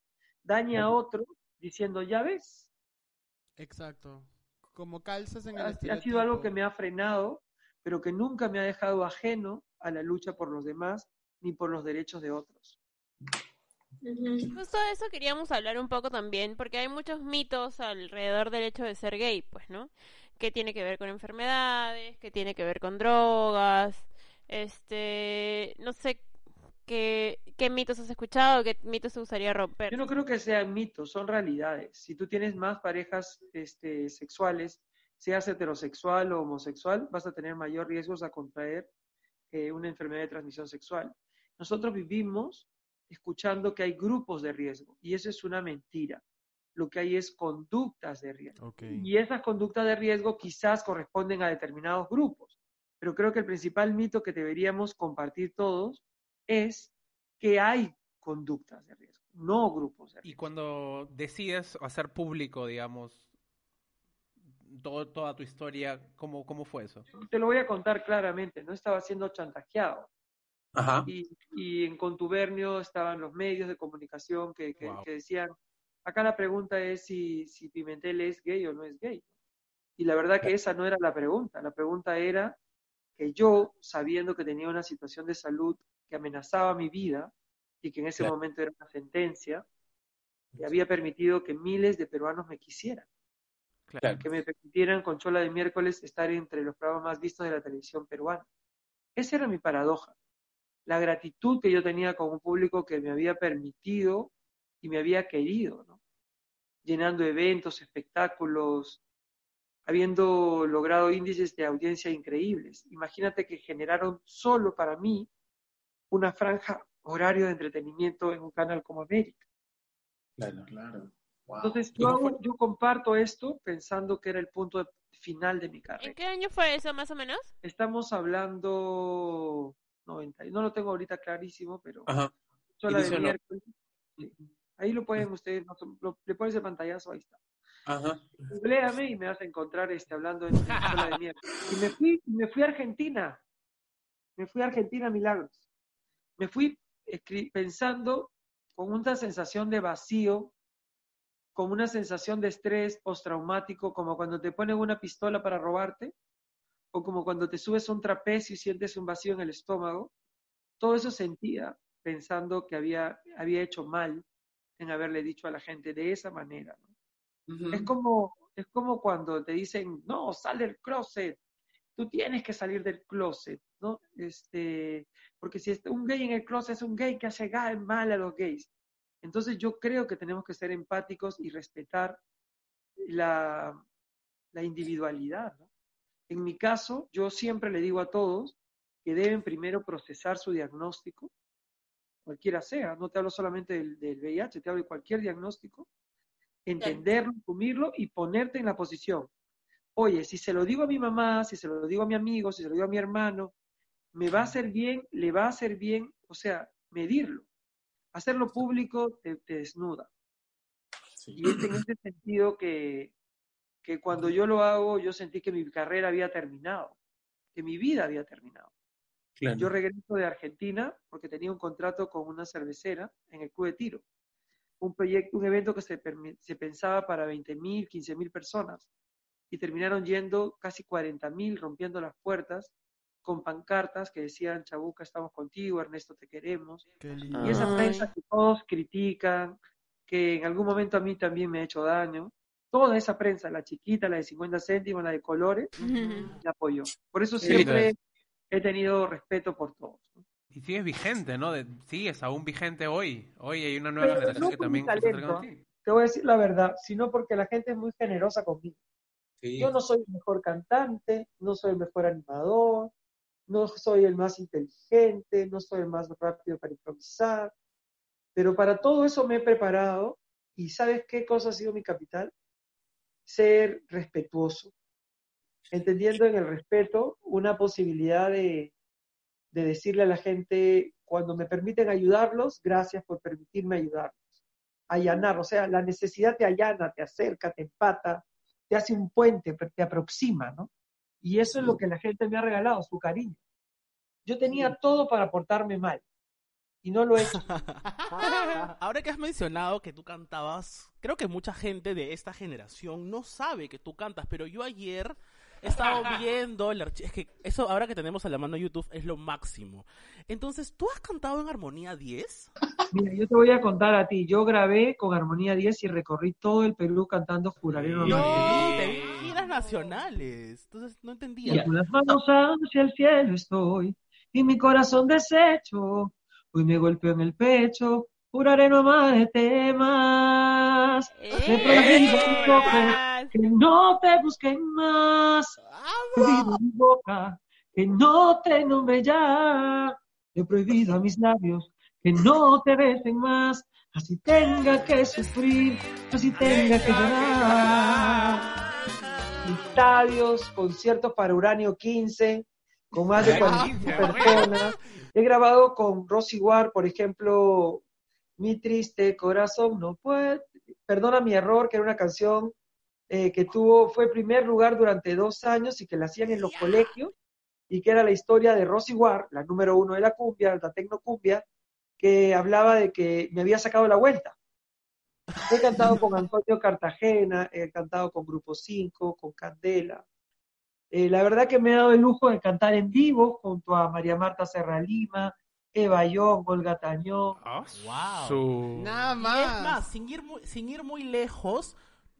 dañe a otro diciendo, ya ves, Exacto. Como calzas en el ha, ha sido algo que me ha frenado, pero que nunca me ha dejado ajeno a la lucha por los demás ni por los derechos de otros. Justo de eso queríamos hablar un poco también, porque hay muchos mitos alrededor del hecho de ser gay, pues, ¿no? Que tiene que ver con enfermedades, que tiene que ver con drogas, este, no sé qué, qué mitos has escuchado, qué mitos te gustaría romper. Yo no creo que sean mitos, son realidades. Si tú tienes más parejas este, sexuales, seas heterosexual o homosexual, vas a tener mayor riesgos a contraer eh, una enfermedad de transmisión sexual. Nosotros vivimos escuchando que hay grupos de riesgo y eso es una mentira. Lo que hay es conductas de riesgo. Ok. Y esas conductas de riesgo quizás corresponden a determinados grupos. Pero creo que el principal mito que deberíamos compartir todos es que hay conductas de riesgo, no grupos de Y riesgo. cuando decides hacer público, digamos, todo- toda tu historia, ¿cómo, ¿cómo fue eso? Te lo voy a contar claramente, no estaba siendo chantajeado. Ajá. Y, y en contubernio estaban los medios de comunicación que, que- Wow. que decían, acá la pregunta es si, si Pimentel es gay o no es gay. Y la verdad que esa no era la pregunta, la pregunta era que yo, sabiendo que tenía una situación de salud que amenazaba mi vida y que en ese Claro. momento era una sentencia, que había permitido que miles de peruanos me quisieran, Claro. que me permitieran con Chola de miércoles estar entre los programas más vistos de la televisión peruana. Esa era mi paradoja. La gratitud que yo tenía con un público que me había permitido y me había querido, ¿no? llenando eventos, espectáculos, habiendo logrado índices de audiencia increíbles. Imagínate que generaron solo para mí una franja horario de entretenimiento en un canal como América. Claro, claro. Wow. Entonces, ¿Y yo, hago- yo comparto esto pensando que era el punto de- final de mi ¿En carrera. qué año fue eso, más o menos? Estamos hablando 90, y no lo tengo ahorita clarísimo, pero Ajá. Chola de no. Ahí lo pueden ustedes, lo- le pones el pantallazo, ahí está. Ajá. Googleame y me vas a encontrar este, hablando en, en Chola de miércoles. Y me fui, me fui a Argentina. Me fui a Argentina, Milagros. Me fui escri- pensando con una sensación de vacío, con una sensación de estrés postraumático, como cuando te ponen una pistola para robarte, o como cuando te subes a un trapecio y sientes un vacío en el estómago. Todo eso sentía pensando que había, había hecho mal en haberle dicho a la gente de esa manera. Es como, es como cuando te dicen, no, sal del closet. Tú tienes que salir del closet, ¿no? Este, porque si está un gay en el closet es un gay que hace mal a los gays. Entonces yo creo que tenemos que ser empáticos y respetar la, la individualidad. ¿no? En mi caso, yo siempre le digo a todos que deben primero procesar su diagnóstico, cualquiera sea, no te hablo solamente del, del VIH, te hablo de cualquier diagnóstico, entenderlo, asumirlo y ponerte en la posición. Oye, si se lo digo a mi mamá, si se lo digo a mi amigo, si se lo digo a mi hermano, me va a hacer bien, le va a hacer bien, o sea, medirlo. Hacerlo público te, te desnuda. Sí. Y es en ese sentido que, que cuando yo lo hago, yo sentí que mi carrera había terminado, que mi vida había terminado. Claro. Yo regreso de Argentina porque tenía un contrato con una cervecera en el Club de Tiro. Un proyecto, un evento que se pensaba para 20.000, 15.000 personas. Y terminaron yendo casi 40.000, rompiendo las puertas, con pancartas que decían, Chabuca, estamos contigo, Ernesto, te queremos. Y esa prensa que todos critican, que en algún momento a mí también me ha hecho daño, toda esa prensa, la chiquita, la de 50 céntimos, la de colores, me apoyó. Por eso Qué lindo siempre he tenido respeto por todos. ¿no? Y sigues vigente, ¿no? De- sigues aún vigente hoy. Hoy hay una nueva Pero generación no que por también que ti. Te voy a decir la verdad, sino porque la gente es muy generosa conmigo. Sí. Yo no soy el mejor cantante, no soy el mejor animador, no soy el más inteligente, no soy el más rápido para improvisar, pero para todo eso me he preparado y ¿sabes qué cosa ha sido mi capital? Ser respetuoso, entendiendo en el respeto una posibilidad de, de decirle a la gente, cuando me permiten ayudarlos, gracias por permitirme ayudarlos. Allanar, o sea, la necesidad te allana, te acerca, te empata, te hace un puente, te aproxima, ¿no? Y eso es lo que la gente me ha regalado, su cariño. Yo tenía todo para portarme mal. y no lo he hecho. <laughs> Ahora que has mencionado que tú cantabas, creo que mucha gente de esta generación no sabe que tú cantas, pero yo ayer he estado viendo el archivo. Es que eso, ahora que tenemos a la mano YouTube, es lo máximo. Entonces, ¿tú has cantado en Armonía 10? Mira, yo te voy a contar a ti. Yo grabé con Armonía 10 y recorrí todo el Perú cantando Juraré No, te vi giras nacionales. Entonces, no Y entendía. con las manos hacia el cielo estoy, y mi corazón deshecho, hoy me golpeo en el pecho, juraré no amarte más. Me prohíbo mis ojos, ¡Eh! Que no te busqen más. Prohibido a mi boca, que no te nombre ya. He prohibido a mis labios, que no te besen más. Así tenga que sufrir, así tenga que llorar estadios, conciertos para Uranio 15, con más de Ay, 45 qué personas. He grabado con Rosy War, por ejemplo, Mi triste corazón no puede, perdona mi error, que era una canción eh, que tuvo, fue primer lugar durante dos años y que la hacían en los colegios, y que era la historia de Rosy War, la número uno de la cumbia, la tecnocumbia, que hablaba de que me había sacado la vuelta. He cantado con <laughs> Antonio Cartagena, he cantado con Grupo 5, con Candela. Eh, la verdad que me he dado el lujo de cantar en vivo junto a María Marta Serra Lima, Eva Young, Olga Tañón. Ah, Wow. su- Nada más. es más, sin ir, muy, sin ir muy lejos,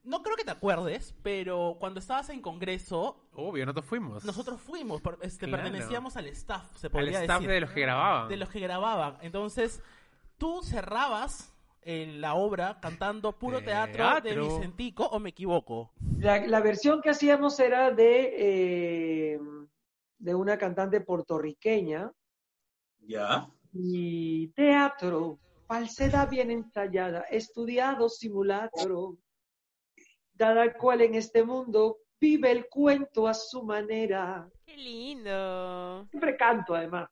no creo que te acuerdes, pero cuando estabas en Congreso, Obvio, nosotros fuimos. nosotros fuimos, por- este, Claro. pertenecíamos al staff, se Al podría staff decir. de los que grababan. de los que grababan. Entonces, tú cerrabas en la obra cantando puro teatro, de. Vicentico, o me equivoco. La, la versión que hacíamos era de, eh, de una cantante puertorriqueña ¿Ya? y teatro, falsedad bien ensayada, estudiado simulacro, cada cual en este mundo vive el cuento a su manera. ¡Qué lindo! Siempre canto además.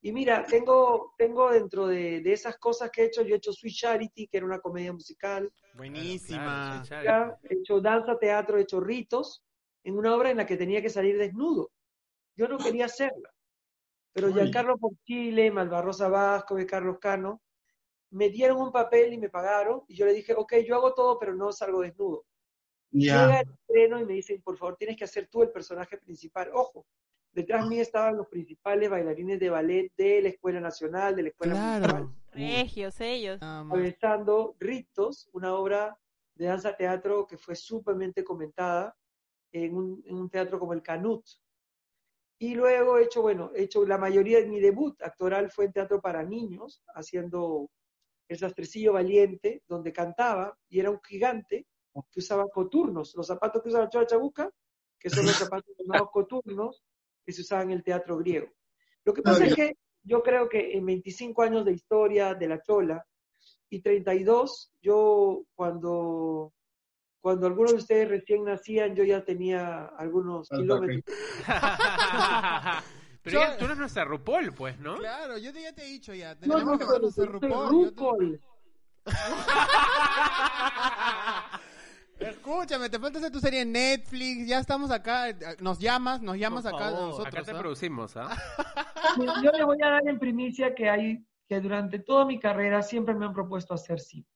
Y mira, tengo, tengo dentro de, de esas cosas que he hecho, yo he hecho Sweet Charity, que era una comedia musical, Buenísima. Claro, he hecho danza, teatro, he hecho ritos, en una obra en la que tenía que salir desnudo. Yo no quería hacerla. Pero Uy. Giancarlo Porchile, Malvarrosa Vasco y Carlos Cano me dieron un papel y me pagaron. Y yo le dije, ok, yo hago todo, pero no salgo desnudo. Llega Ya. el estreno y me dicen, por favor, tienes que hacer tú el personaje principal. Ojo, detrás mío estaban los principales bailarines de ballet de la Escuela Nacional, de la Escuela Municipal Claro. Regios ellos. Atravesando Ritos, una obra de danza teatro que fue súpermente comentada en un, en un teatro como el Canut. Y luego he hecho, bueno, he hecho la mayoría de mi debut actoral fue en teatro para niños, haciendo El Sastrecillo Valiente, donde cantaba y era un gigante que usaba coturnos, los zapatos que usa la chola chabuca, que son los <laughs> zapatos llamados coturnos, que se usaban en el teatro griego. Lo que pasa es que yo creo que en 25 años de historia de la chola y 32, yo cuando, cuando algunos de ustedes recién nacían, yo ya tenía algunos Ah, kilómetros. <laughs> <laughs> Pero ya, tú eres nuestra RuPaul, pues, ¿no? Claro, yo te, ya te he dicho ya. No, Tenemos no, que no, yo te- RuPaul. Escúchame, te falta hacer tu serie en Netflix. Ya estamos acá. Nos llamas, nos llamas Por acá favor. nosotros. Acá te ¿ah? producimos, ¿ah? <laughs> Yo le voy a dar en primicia que hay que durante toda mi carrera siempre me han propuesto hacer cine.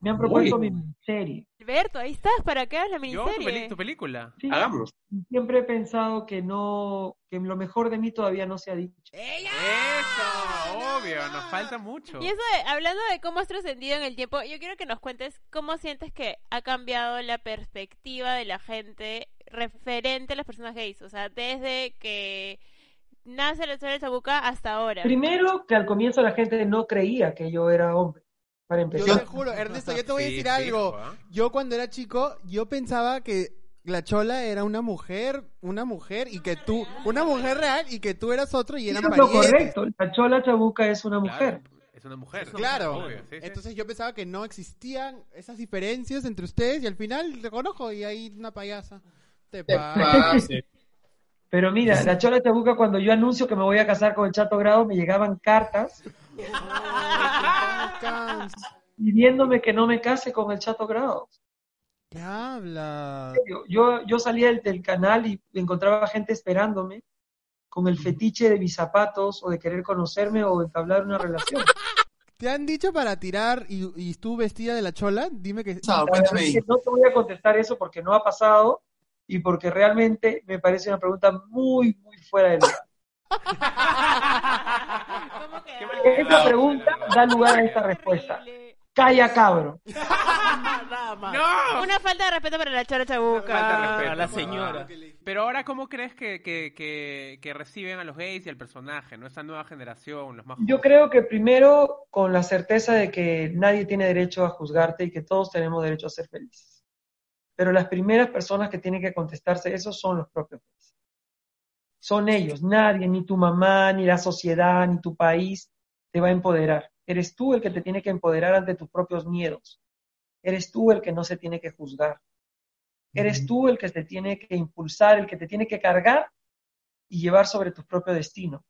Me han propuesto Uy. mi serie. Alberto, ahí estás para que hagas la Yo, tu, peli- miniserie. tu película. Sí, Hagamos. siempre he pensado que no, que lo mejor de mí todavía no se ha dicho. Eso, obvio, nos falta mucho. Y eso, de- hablando de cómo has trascendido en el tiempo, yo quiero que nos cuentes cómo sientes que ha cambiado la perspectiva de la gente referente a las personas gays. O sea, desde que nace la historia de Chabuca hasta ahora. Primero, que al comienzo la gente no creía que yo era hombre, para Yo empezar. te juro, Ernesto, yo te voy a decir algo. ¿ah? Yo cuando era chico, yo pensaba que la chola era una mujer, una mujer y que tú, una mujer real y que tú eras otro y eran Eso es lo parientes. correcto. La chola chabuca es una mujer. Claro, es una mujer. Claro. Obvio, sí, sí. Entonces yo pensaba que no existían esas diferencias entre ustedes y al final te conozco y ahí una payasa. Te pase. Pero mira, la chola chabuca, cuando yo anuncio que me voy a casar con el Chato Grado, me llegaban cartas <laughs> pidiéndome que no me case con el Chato Grado. ¿Qué hablas? Yo, yo, salía del, del canal y encontraba gente esperándome con el fetiche de mis zapatos o de querer conocerme o entablar una relación. ¿Te han dicho para tirar y, y tú vestida de la chola? Dime que... Es no te voy a contestar eso porque no ha pasado y porque realmente me parece una pregunta muy, muy fuera de lugar. <laughs> ¿Cómo que? Qué Esa pregunta da lugar a esta respuesta. Calla, cabro. <laughs> Nada más. ¡No! Una falta de respeto para la chora Falta de chabuca. respeto, a la por señora. favor. Pero ahora, ¿cómo crees que, que, que, que reciben a los gays y al personaje, no? Esa nueva generación, los más Yo jóvenes? creo que primero con la certeza de que nadie tiene derecho a juzgarte y que todos tenemos derecho a ser felices. Pero las primeras personas que tienen que contestarse eso son los propios gays. Son ellos, nadie, ni tu mamá, ni la sociedad, ni tu país te va a empoderar. Eres tú el que te tiene que empoderar ante tus propios miedos. Eres tú el que no se tiene que juzgar. Eres tú el que te tiene que impulsar, el que te tiene que cargar y llevar sobre tu propio destino.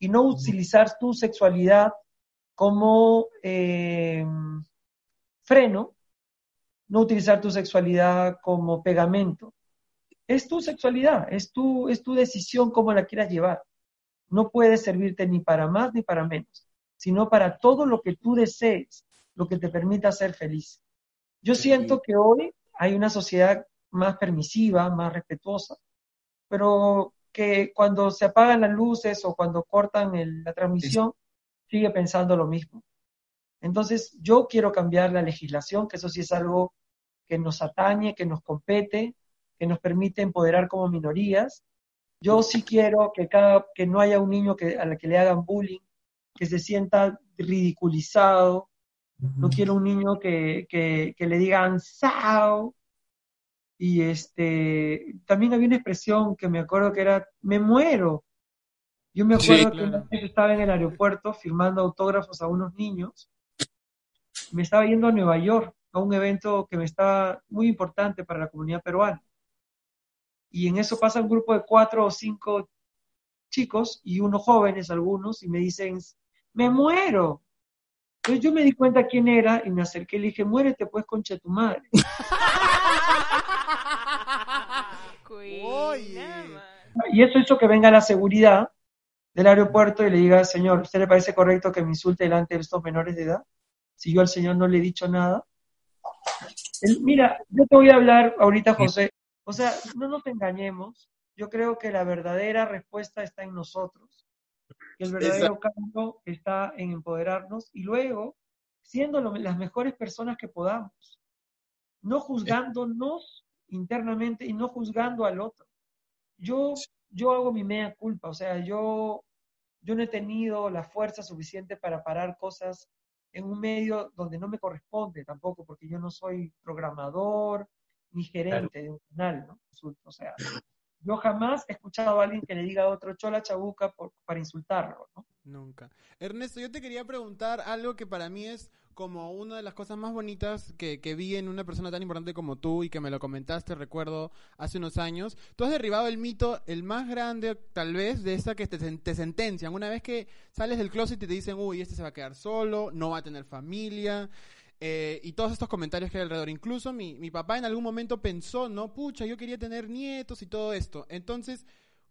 Y no utilizar tu sexualidad como eh, freno, no utilizar tu sexualidad como pegamento. Es tu sexualidad, es tu, es tu decisión cómo la quieras llevar. No puede servirte ni para más ni para menos, sino para todo lo que tú desees, lo que te permita ser feliz. Yo siento que hoy hay una sociedad más permisiva, más respetuosa, pero que cuando se apagan las luces o cuando cortan el- la transmisión, sigue pensando lo mismo. Entonces, yo quiero cambiar la legislación, que eso sí es algo que nos atañe, que nos compete, que nos permite empoderar como minorías. Yo sí quiero que, cada, que no haya un niño que, a la que le hagan bullying, que se sienta ridiculizado. No quiero un niño que, que, que le digan ¡Sao! Y este, también había una expresión que me acuerdo que era, me muero. Yo me Sí, acuerdo que claro. una vez estaba en el aeropuerto firmando autógrafos a unos niños. Me estaba yendo a Nueva York a un evento que me estaba muy importante para la comunidad peruana. Y en eso pasa un grupo de cuatro o cinco chicos y unos jóvenes, algunos, y me dicen, me muero. Entonces yo me di cuenta quién era y me acerqué y le dije, muérete pues concha tu madre. <laughs> Y eso hizo que venga la seguridad del aeropuerto y le diga, señor, ¿usted le parece correcto que me insulte delante de estos menores de edad? Si yo al señor no le he dicho nada. Él- mira, yo te voy a hablar ahorita, José. O sea, no nos engañemos. Yo creo que la verdadera respuesta está en nosotros. Que el verdadero cambio está en empoderarnos y luego siendo lo- las mejores personas que podamos. No juzgándonos internamente y no juzgando al otro yo, yo hago mi mea culpa, o sea, yo, yo no he tenido la fuerza suficiente para parar cosas en un medio donde no me corresponde tampoco, porque yo no soy programador ni gerente de un canal, ¿no? O sea, yo jamás he escuchado a alguien que le diga a otro chola chabuca por- para insultarlo, ¿no? Nunca. Ernesto, yo te quería preguntar algo que para mí es como una de las cosas más bonitas que, que vi en una persona tan importante como tú y que me lo comentaste, recuerdo, hace unos años. Tú has derribado el mito, el más grande tal vez, de esa que te, te sentencian. Una vez que sales del closet y te dicen, uy, este se va a quedar solo, no va a tener familia. Eh, y todos estos comentarios que hay alrededor. Incluso mi, mi papá en algún momento pensó, no, pucha, yo quería tener nietos y todo esto. Entonces,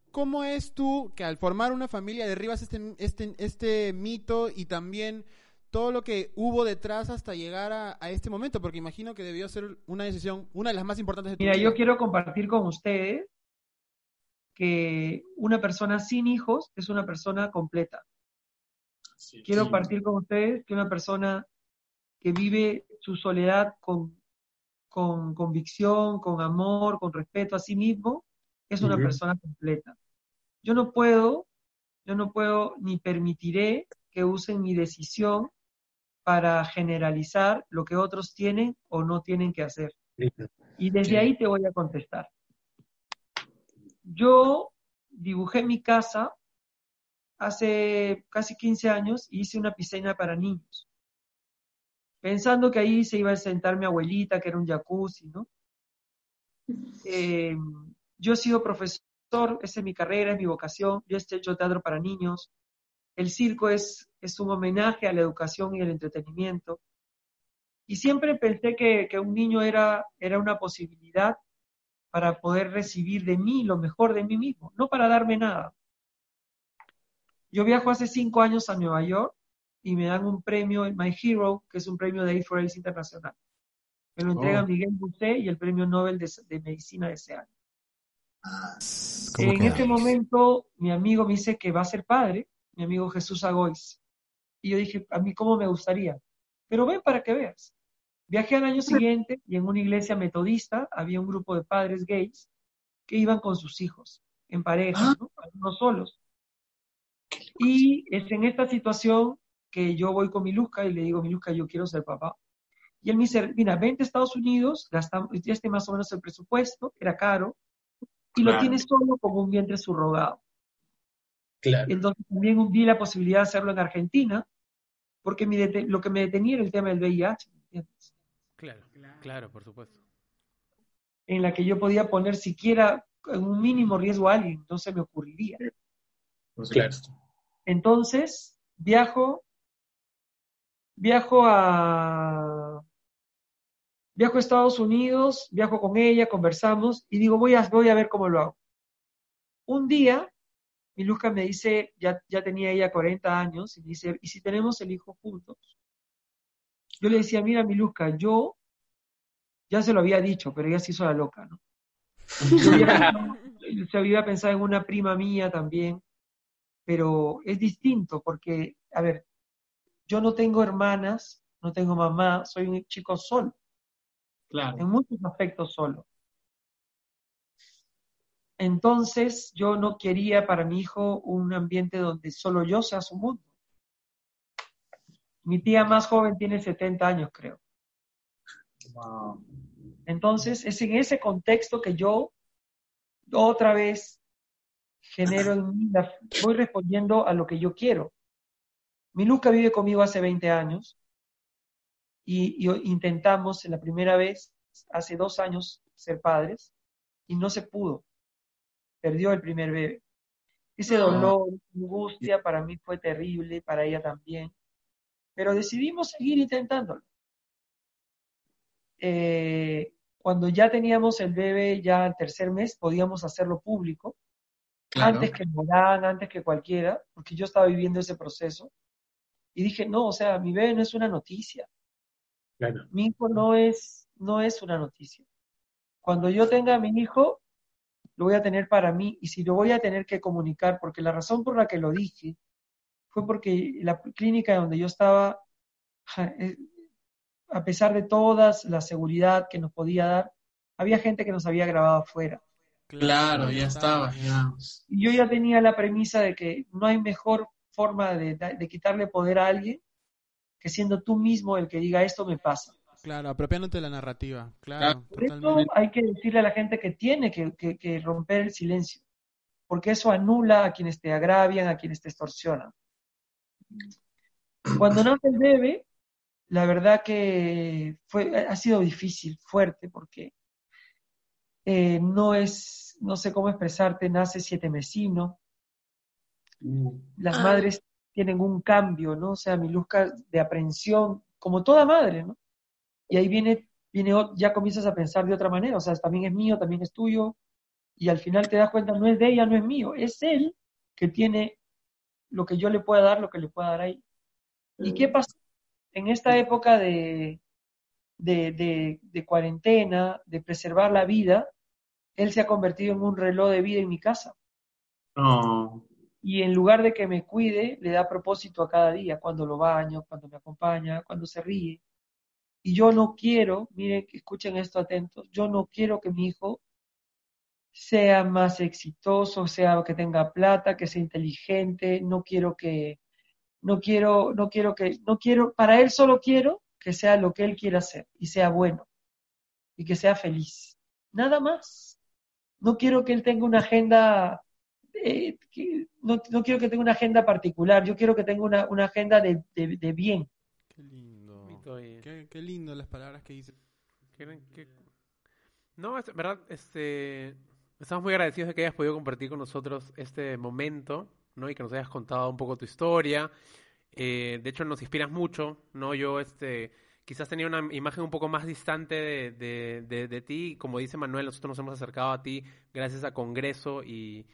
¿Cómo es tú que al formar una familia derribas este, este, este mito y también todo lo que hubo detrás hasta llegar a, a este momento? Porque imagino que debió ser una decisión, una de las más importantes de tu Mira, vida. yo quiero compartir con ustedes que una persona sin hijos es una persona completa. Sí. Quiero Sí. partir con ustedes que una persona que vive su soledad con, con convicción, con amor, con respeto a sí mismo, es una persona completa. Yo no puedo, yo no puedo ni permitiré que usen mi decisión para generalizar lo que otros tienen o no tienen que hacer. Y desde Sí. ahí te voy a contestar. Yo dibujé mi casa hace casi 15 años y hice una piscina para niños, pensando que ahí se iba a sentar mi abuelita, que era un jacuzzi, ¿no? Eh, yo he sido profesor, esa es mi carrera, es mi vocación, yo he hecho teatro para niños, el circo es, es un homenaje a la educación y el entretenimiento, y siempre pensé que, que un niño era, era una posibilidad para poder recibir de mí lo mejor de mí mismo, no para darme nada, Yo viajo hace cinco años a Nueva York y me dan un premio, My Hero, que es un premio de A4AIDS internacional. Me lo entrega Oh. Miguel Bosé y el premio Nobel de, de Medicina de ese año. Ah, ¿Cómo En ese momento, mi amigo me dice que va a ser padre, mi amigo Jesús Agois. Y yo dije, a mí cómo me gustaría. Pero ven para que veas. Viajé al año siguiente y en una iglesia metodista había un grupo de padres gays que iban con sus hijos, en pareja, ¿no? Algunos solos. Y es en esta situación que yo voy con Miluska y le digo, Miluska, yo quiero ser papá. Y él me dice, mira, vente a Estados Unidos, gastamos, este más o menos el presupuesto, era caro, y lo Claro. tienes solo como un vientre subrogado. Claro. Entonces también vi la posibilidad de hacerlo en Argentina, porque mi lo que me detenía era el tema del VIH, ¿me entiendes? Claro, claro, por supuesto. en la que yo podía poner siquiera en un mínimo riesgo a alguien, no se me ocurriría. Supuesto. Entonces, viajo, viajo a, viajo a Estados Unidos, viajo con ella, conversamos y digo, voy a, voy a ver cómo lo hago. Un día, mi Luca me dice, ya, ya tenía ella 40 años, y me dice, ¿y si tenemos el hijo juntos? Yo le decía, mira, mi Luca, yo ya se lo había dicho, pero ella se hizo la loca, ¿no? Yo había, <laughs> se había pensado en una prima mía también, pero es distinto porque, a ver, yo no tengo hermanas, no tengo mamá, soy un chico solo, Claro. en muchos aspectos solo. Entonces, yo no quería para mi hijo un ambiente donde solo yo sea su mundo. Mi tía más joven tiene 70 años, creo. Wow. Entonces, es en ese contexto que yo otra vez genero en mí, la- voy respondiendo a lo que yo quiero. Mi Luca vive conmigo hace 20 años y, y intentamos la primera vez, hace dos años, ser padres y no se pudo. Perdió el primer bebé. Ese No. dolor, angustia para mí fue terrible, para ella también. Pero decidimos seguir intentándolo. Eh, cuando ya teníamos el bebé, ya al tercer mes, podíamos hacerlo público, Claro. antes que Morán, antes que cualquiera, porque yo estaba viviendo ese proceso. Y dije, no, o sea, mi bebé no es una noticia, Claro. mi hijo no es, no es una noticia. Cuando yo tenga a mi hijo, lo voy a tener para mí y si lo voy a tener que comunicar, porque la razón por la que lo dije fue porque la clínica donde yo estaba, eh, a pesar de toda la seguridad que nos podía dar, había gente que nos había grabado afuera. Claro, ya estaba, digamos. Y yo ya tenía la premisa de que no hay mejor forma de, de quitarle poder a alguien que siendo tú mismo el que diga esto me pasa. Claro, apropiándote de la narrativa. Claro, Por hay que decirle a la gente que tiene que, que- que romper el silencio, porque eso anula a quienes te agravian, a quienes te extorsionan. Cuando nace el bebé, la verdad que fue, ha sido difícil, fuerte, porque eh, no es, no sé cómo expresarte, nace siete mesino. Las Ah. madres tienen un cambio, ¿no? O sea, mi luzca de aprensión, como toda madre, ¿no? Y ahí viene, viene, ya comienzas a pensar de otra manera, o sea, también es mío, también es tuyo, y al final te das cuenta, no es de ella, no es mío, es él que tiene lo que yo le pueda dar, lo que le pueda dar ahí. ¿Y qué pasó? En esta época de, de, de, de cuarentena, de preservar la vida, él se ha convertido en un reloj de vida en mi casa No. Y en lugar de que me cuide, le da propósito a cada día, cuando lo baño, cuando me acompaña, cuando se ríe. Y yo no quiero, miren, escuchen esto atentos, yo no quiero que mi hijo sea más exitoso, sea que tenga plata, que sea inteligente, no quiero que, no quiero, no quiero que, no quiero, para él solo quiero que sea lo que él quiera hacer y sea bueno y que sea feliz. Nada más. No quiero que él tenga una agenda eh, que- no, no quiero que tenga una agenda particular, yo quiero que tenga una, una agenda de, de- de bien. Qué lindo. Qué, qué lindo las palabras que dices. ¿Quieren que- No, es verdad, este... Estamos muy agradecidos de que hayas podido compartir con nosotros este momento, ¿no? Y que nos hayas contado un poco tu historia. Eh, de hecho, nos inspiras mucho, ¿no? Yo, este... Quizás tenía una imagen un poco más distante de, de, de, de ti. Como dice Manuel, nosotros nos hemos acercado a ti gracias a Congreso y,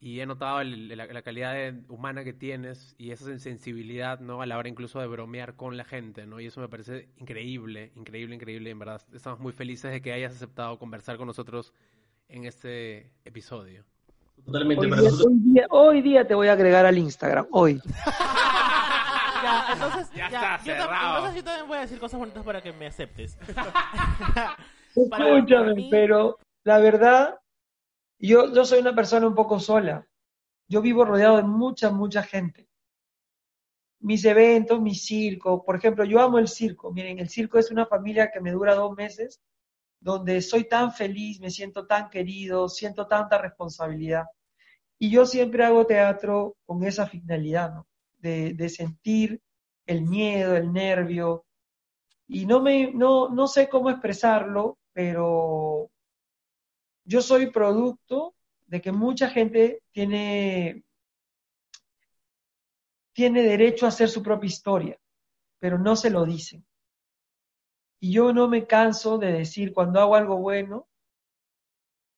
y he notado el- la, la calidad de- humana que tienes y esa sen- sensibilidad, ¿no? A la hora incluso de bromear con la gente, ¿no? Y eso me parece increíble, increíble, increíble, en verdad. Estamos muy felices de que hayas aceptado conversar con nosotros en este episodio. Totalmente. Hoy Para día, nosotros, hoy día- hoy día te voy a agregar al Instagram, hoy. <laughs> Ya, entonces, Ya ya, está yo entonces yo también voy a decir cosas bonitas para que me aceptes. <laughs> <laughs> Escúchame, mí- pero la verdad, yo, yo soy una persona un poco sola. Yo vivo rodeado de mucha, mucha gente. Mis eventos, mi circo, por ejemplo, yo amo el circo. Miren, el circo es una familia que me dura dos meses, donde soy tan feliz, me siento tan querido, siento tanta responsabilidad. Y yo siempre hago teatro con esa finalidad, ¿no? De, de sentir el miedo, el nervio, y no me no, no sé cómo expresarlo, pero yo soy producto de que mucha gente tiene tiene derecho a hacer su propia historia, pero no se lo dicen. Y yo no me canso de decir cuando hago algo bueno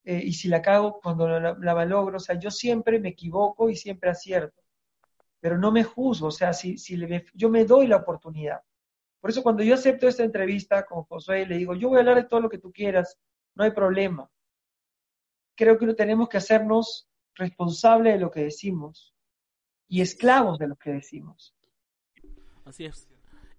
eh, y si la cago cuando la, la malogro, o sea, yo siempre me equivoco y siempre acierto, pero no me juzgo, o sea, si, si le- yo me doy la oportunidad. Por eso cuando yo acepto esta entrevista con Josué, le digo, yo voy a hablar de todo lo que tú quieras, no hay problema. Creo que tenemos que hacernos responsables de lo que decimos y esclavos de lo que decimos. Así es.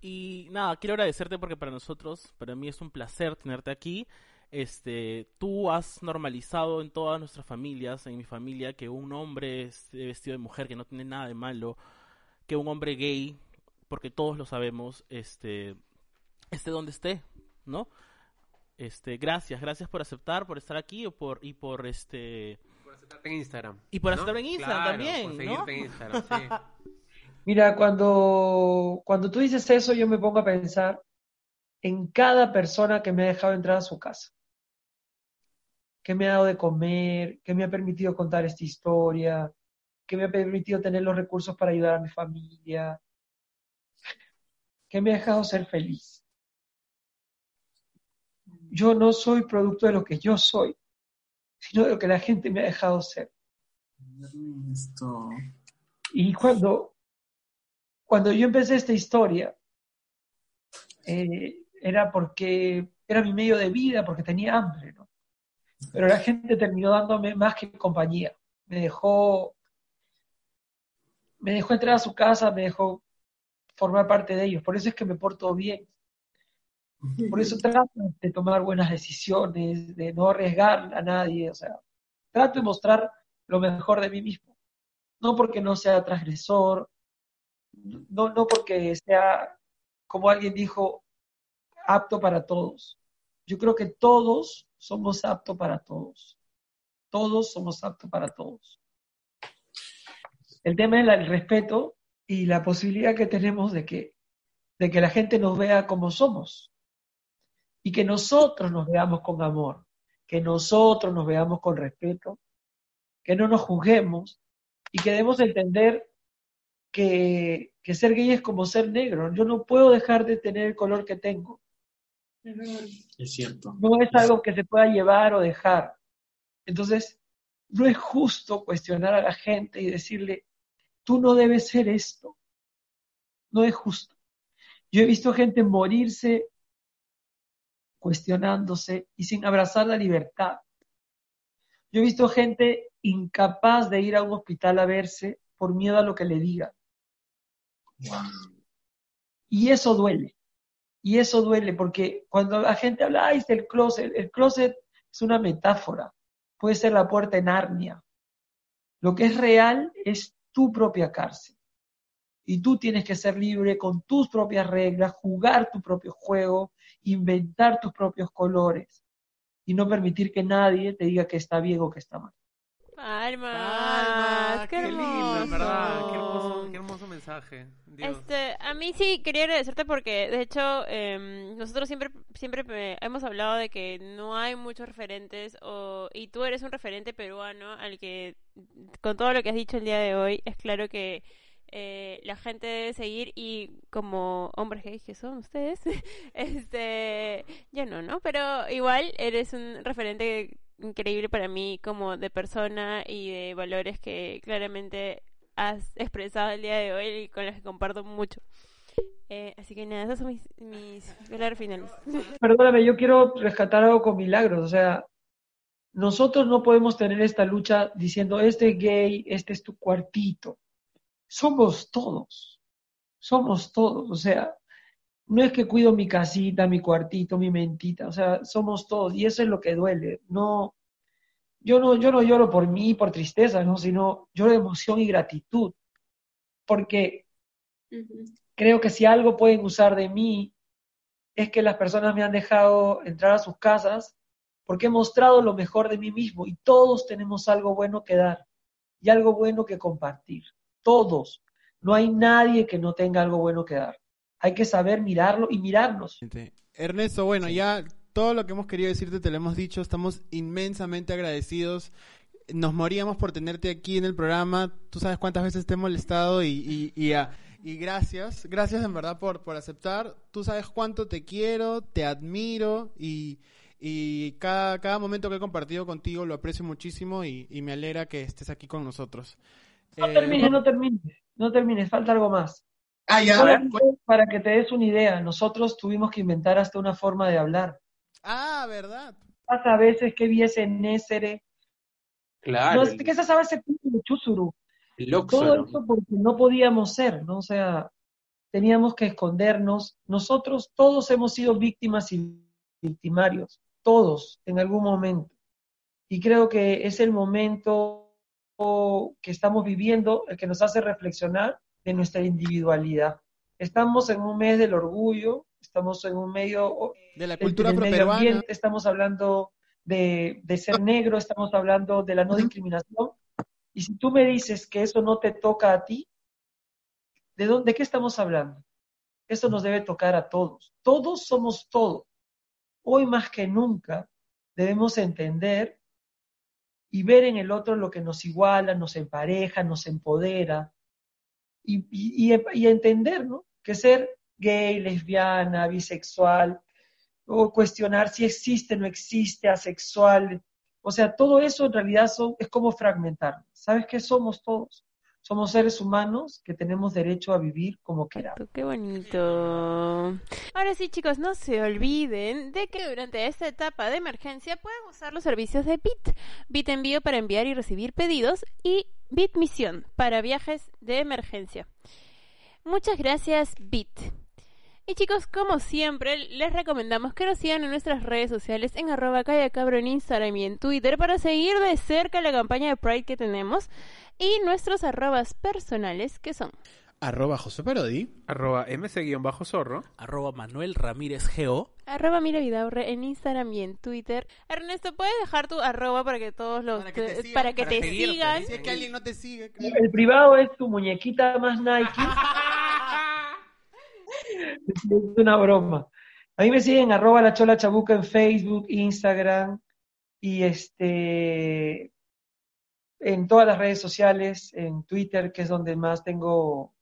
Y nada, quiero agradecerte porque para nosotros, para mí es un placer tenerte aquí. Este, tú has normalizado en todas nuestras familias, en mi familia, que un hombre vestido de mujer, que no tiene nada de malo, que un hombre gay, porque todos lo sabemos, este, esté donde esté, ¿no? Este, gracias, gracias por aceptar, por estar aquí y por, y por este, Por aceptarte en Instagram. Y por ¿no? aceptarme en Instagram Claro, también, por ¿no? en Instagram, sí. <laughs> Mira, cuando, cuando tú dices eso, yo me pongo a pensar en cada persona que me ha dejado entrar a su casa, que me ha dado de comer, que me ha permitido contar esta historia, que me ha permitido tener los recursos para ayudar a mi familia, que me ha dejado ser feliz. Yo no soy producto de lo que yo soy, sino de lo que la gente me ha dejado ser. esto. Y cuando, cuando yo empecé esta historia, eh, era porque era mi medio de vida, porque tenía hambre, ¿no? Pero la gente terminó dándome más que compañía. Me dejó, me dejó entrar a su casa, me dejó formar parte de ellos. Por eso es que me porto bien. Por eso trato de tomar buenas decisiones, de no arriesgar a nadie. O sea, trato de mostrar lo mejor de mí mismo no porque no sea transgresor, no, no porque sea, como alguien dijo, apto para todos. Yo creo que todos somos aptos para todos. Todos somos aptos para todos. El tema es el respeto y la posibilidad que tenemos de que, de que la gente nos vea como somos y que nosotros nos veamos con amor, que nosotros nos veamos con respeto, que no nos juzguemos y que debemos entender que, que ser gay es como ser negro. Yo no puedo dejar de tener el color que tengo. Es cierto. No es algo que se pueda llevar o dejar. Entonces, no es justo cuestionar a la gente y decirle, tú no debes ser esto. No es justo. Yo he visto gente morirse cuestionándose y sin abrazar la libertad. Yo he visto gente incapaz de ir a un hospital a verse por miedo a lo que le digan. Y eso duele. Y eso duele porque cuando la gente habla, ay, es el closet, el closet es una metáfora. Puede ser la puerta en Arnia. Lo que es real es tu propia cárcel. Y tú tienes que ser libre con tus propias reglas, jugar tu propio juego, inventar tus propios colores y no permitir que nadie te diga que está bien o que está mal. Alma, Alma, qué, qué Qué lindo, hermoso. en verdad. Qué hermoso, qué hermoso mensaje. Dios. Este, a mí sí quería agradecerte porque, de hecho, em, nosotros siempre, siempre hemos hablado de que no hay muchos referentes o, y tú eres un referente peruano al que, con todo lo que has dicho el día de hoy, es claro que eh, la gente debe seguir y como hombres gays que son ustedes, <laughs> este, ya no, ¿no? Pero igual eres un referente increíble para mí como de persona y de valores que claramente has expresado el día de hoy y con los que comparto mucho. Eh, así que nada, esos son mis, mis finales. <laughs> Perdóname, yo quiero rescatar algo con Milagros. O sea, nosotros no podemos tener esta lucha diciendo, este es gay, este es tu cuartito. Somos todos. Somos todos. O sea, no es que cuido mi casita, mi cuartito, mi mentita. O sea, somos todos. Y eso es lo que duele. No, yo no, yo no lloro por mí, por tristeza, ¿no? Sino lloro de emoción y gratitud. Porque creo que si algo pueden usar de mí es que las personas me han dejado entrar a sus casas porque he mostrado lo mejor de mí mismo y todos tenemos algo bueno que dar y algo bueno que compartir. Todos. No hay nadie que no tenga algo bueno que dar. Hay que saber mirarlo y mirarnos. Ernesto, bueno, ya todo lo que hemos querido decirte te lo hemos dicho. Estamos inmensamente agradecidos. Nos moríamos por tenerte aquí en el programa. Tú sabes cuántas veces te he molestado y, y, y, a- y gracias. Gracias en verdad por, por aceptar. Tú sabes cuánto te quiero, te admiro y, y cada, cada momento que he compartido contigo lo aprecio muchísimo y, y me alegra que estés aquí con nosotros. No Eh, termines, no termines, no termines, falta algo más. Ah, ya. Solamente para que te des una idea, nosotros tuvimos que inventar hasta una forma de hablar. Ah, ¿verdad? Pasa a veces que viese Nésere, Claro. no sé qué se sabe ese tipo de chusuru. Todo eso porque no podíamos ser, ¿no? O sea, teníamos que escondernos. Nosotros todos hemos sido víctimas y victimarios, todos en algún momento. Y creo que es el momento que estamos viviendo el que nos hace reflexionar de nuestra individualidad. Estamos en un mes del orgullo, estamos en un medio De la del- cultura del medio afroperuana. ambiente, estamos hablando de, de ser <laughs> negro, estamos hablando de la no discriminación. Y si tú me dices que eso no te toca a ti, ¿de dónde, de qué estamos hablando? Eso nos debe tocar a todos. Todos somos todos. Hoy más que nunca debemos entender y ver en el otro lo que nos iguala, nos empareja, nos empodera y, y, y- entender ¿no? que ser gay, lesbiana, bisexual, o cuestionar si existe, no existe, asexual, o sea, todo eso en realidad son, es como fragmentar. ¿Sabes qué somos todos? Somos seres humanos que tenemos derecho a vivir como queramos. Qué bonito. Ahora sí, chicos, no se olviden de que durante esta etapa de emergencia pueden usar los servicios de Bit. Bit Envío para enviar y recibir pedidos y Bit Misión para viajes de emergencia. Muchas gracias, Bit. Y chicos, como siempre, les recomendamos que nos sigan en nuestras redes sociales en arroba cabro en Instagram y en Twitter para seguir de cerca la campaña de Pride que tenemos y nuestros arrobas personales que son Arroba José Parodi. Arroba mc-zorro. Arroba Manuel Ramírez Geo. Arroba Mira Vidaurre en Instagram y en Twitter. Ernesto, ¿puedes dejar tu arroba para que todos los... Para que te sigan, para que para te sigan? Si es que alguien no te sigue. claro. El privado es tu muñequita más Nike. <laughs> es una broma. A mí me siguen arroba la chola chabuca en Facebook, Instagram y este en todas las redes sociales, en Twitter, que es donde más tengo,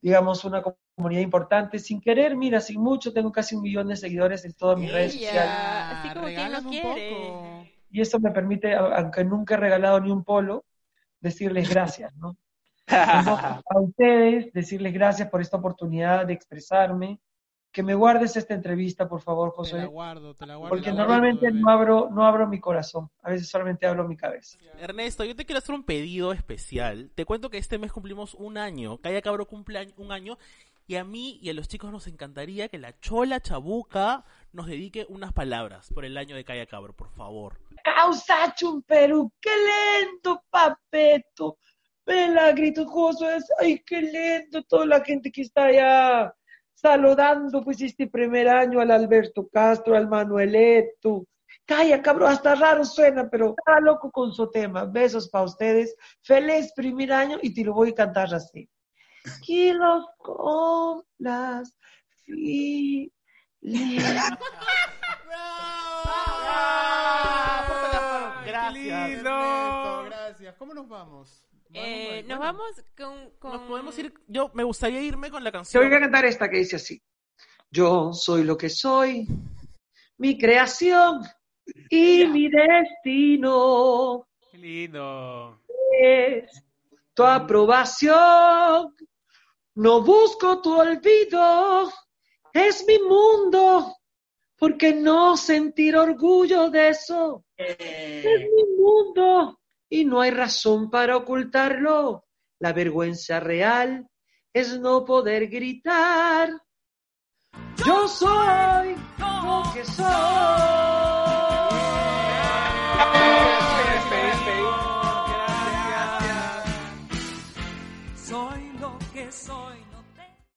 digamos, una comunidad importante. Sin querer, mira, sin mucho, tengo casi un millón de seguidores en todas mis redes sociales. así como quien un quiere. poco. Y eso me permite, aunque nunca he regalado ni un polo, decirles gracias, ¿no? <laughs> A ustedes, decirles gracias por esta oportunidad de expresarme. Que me guardes esta entrevista, por favor, Te la José. guardo, te la guardo. Porque la normalmente no abro, no abro mi corazón. A veces solamente abro mi cabeza. Ernesto, yo te quiero hacer un pedido especial. Te cuento que este mes cumplimos un año. Calla Cabro cumple un año. Y a mí y a los chicos nos encantaría que la Chola Chabuca nos dedique unas palabras por el año de Calla Cabro, por favor. Causa Perú, qué lento, papeto. Vela, grito José, ay, qué lento toda la gente que está allá saludando, pues, este primer año al Alberto Castro, al Manueleto. Calla, cabrón, hasta raro suena, pero está loco con su tema. Besos para ustedes. Feliz primer año y te lo voy a cantar así. Kilos con las filas. Gracias. Qué lindo. Ernesto, gracias. ¿Cómo nos vamos? Eh, Vamos, nos vamos con... con... Nos podemos ir. Yo me gustaría irme con la canción. voy a cantar esta que dice así. Yo soy lo que soy, mi creación, y mi destino Qué lindo. es tu aprobación. No busco tu olvido, es mi mundo. ¿Por qué no sentir orgullo de eso? Es mi mundo y no hay razón para ocultarlo. La vergüenza real es no poder gritar. Yo soy lo que soy.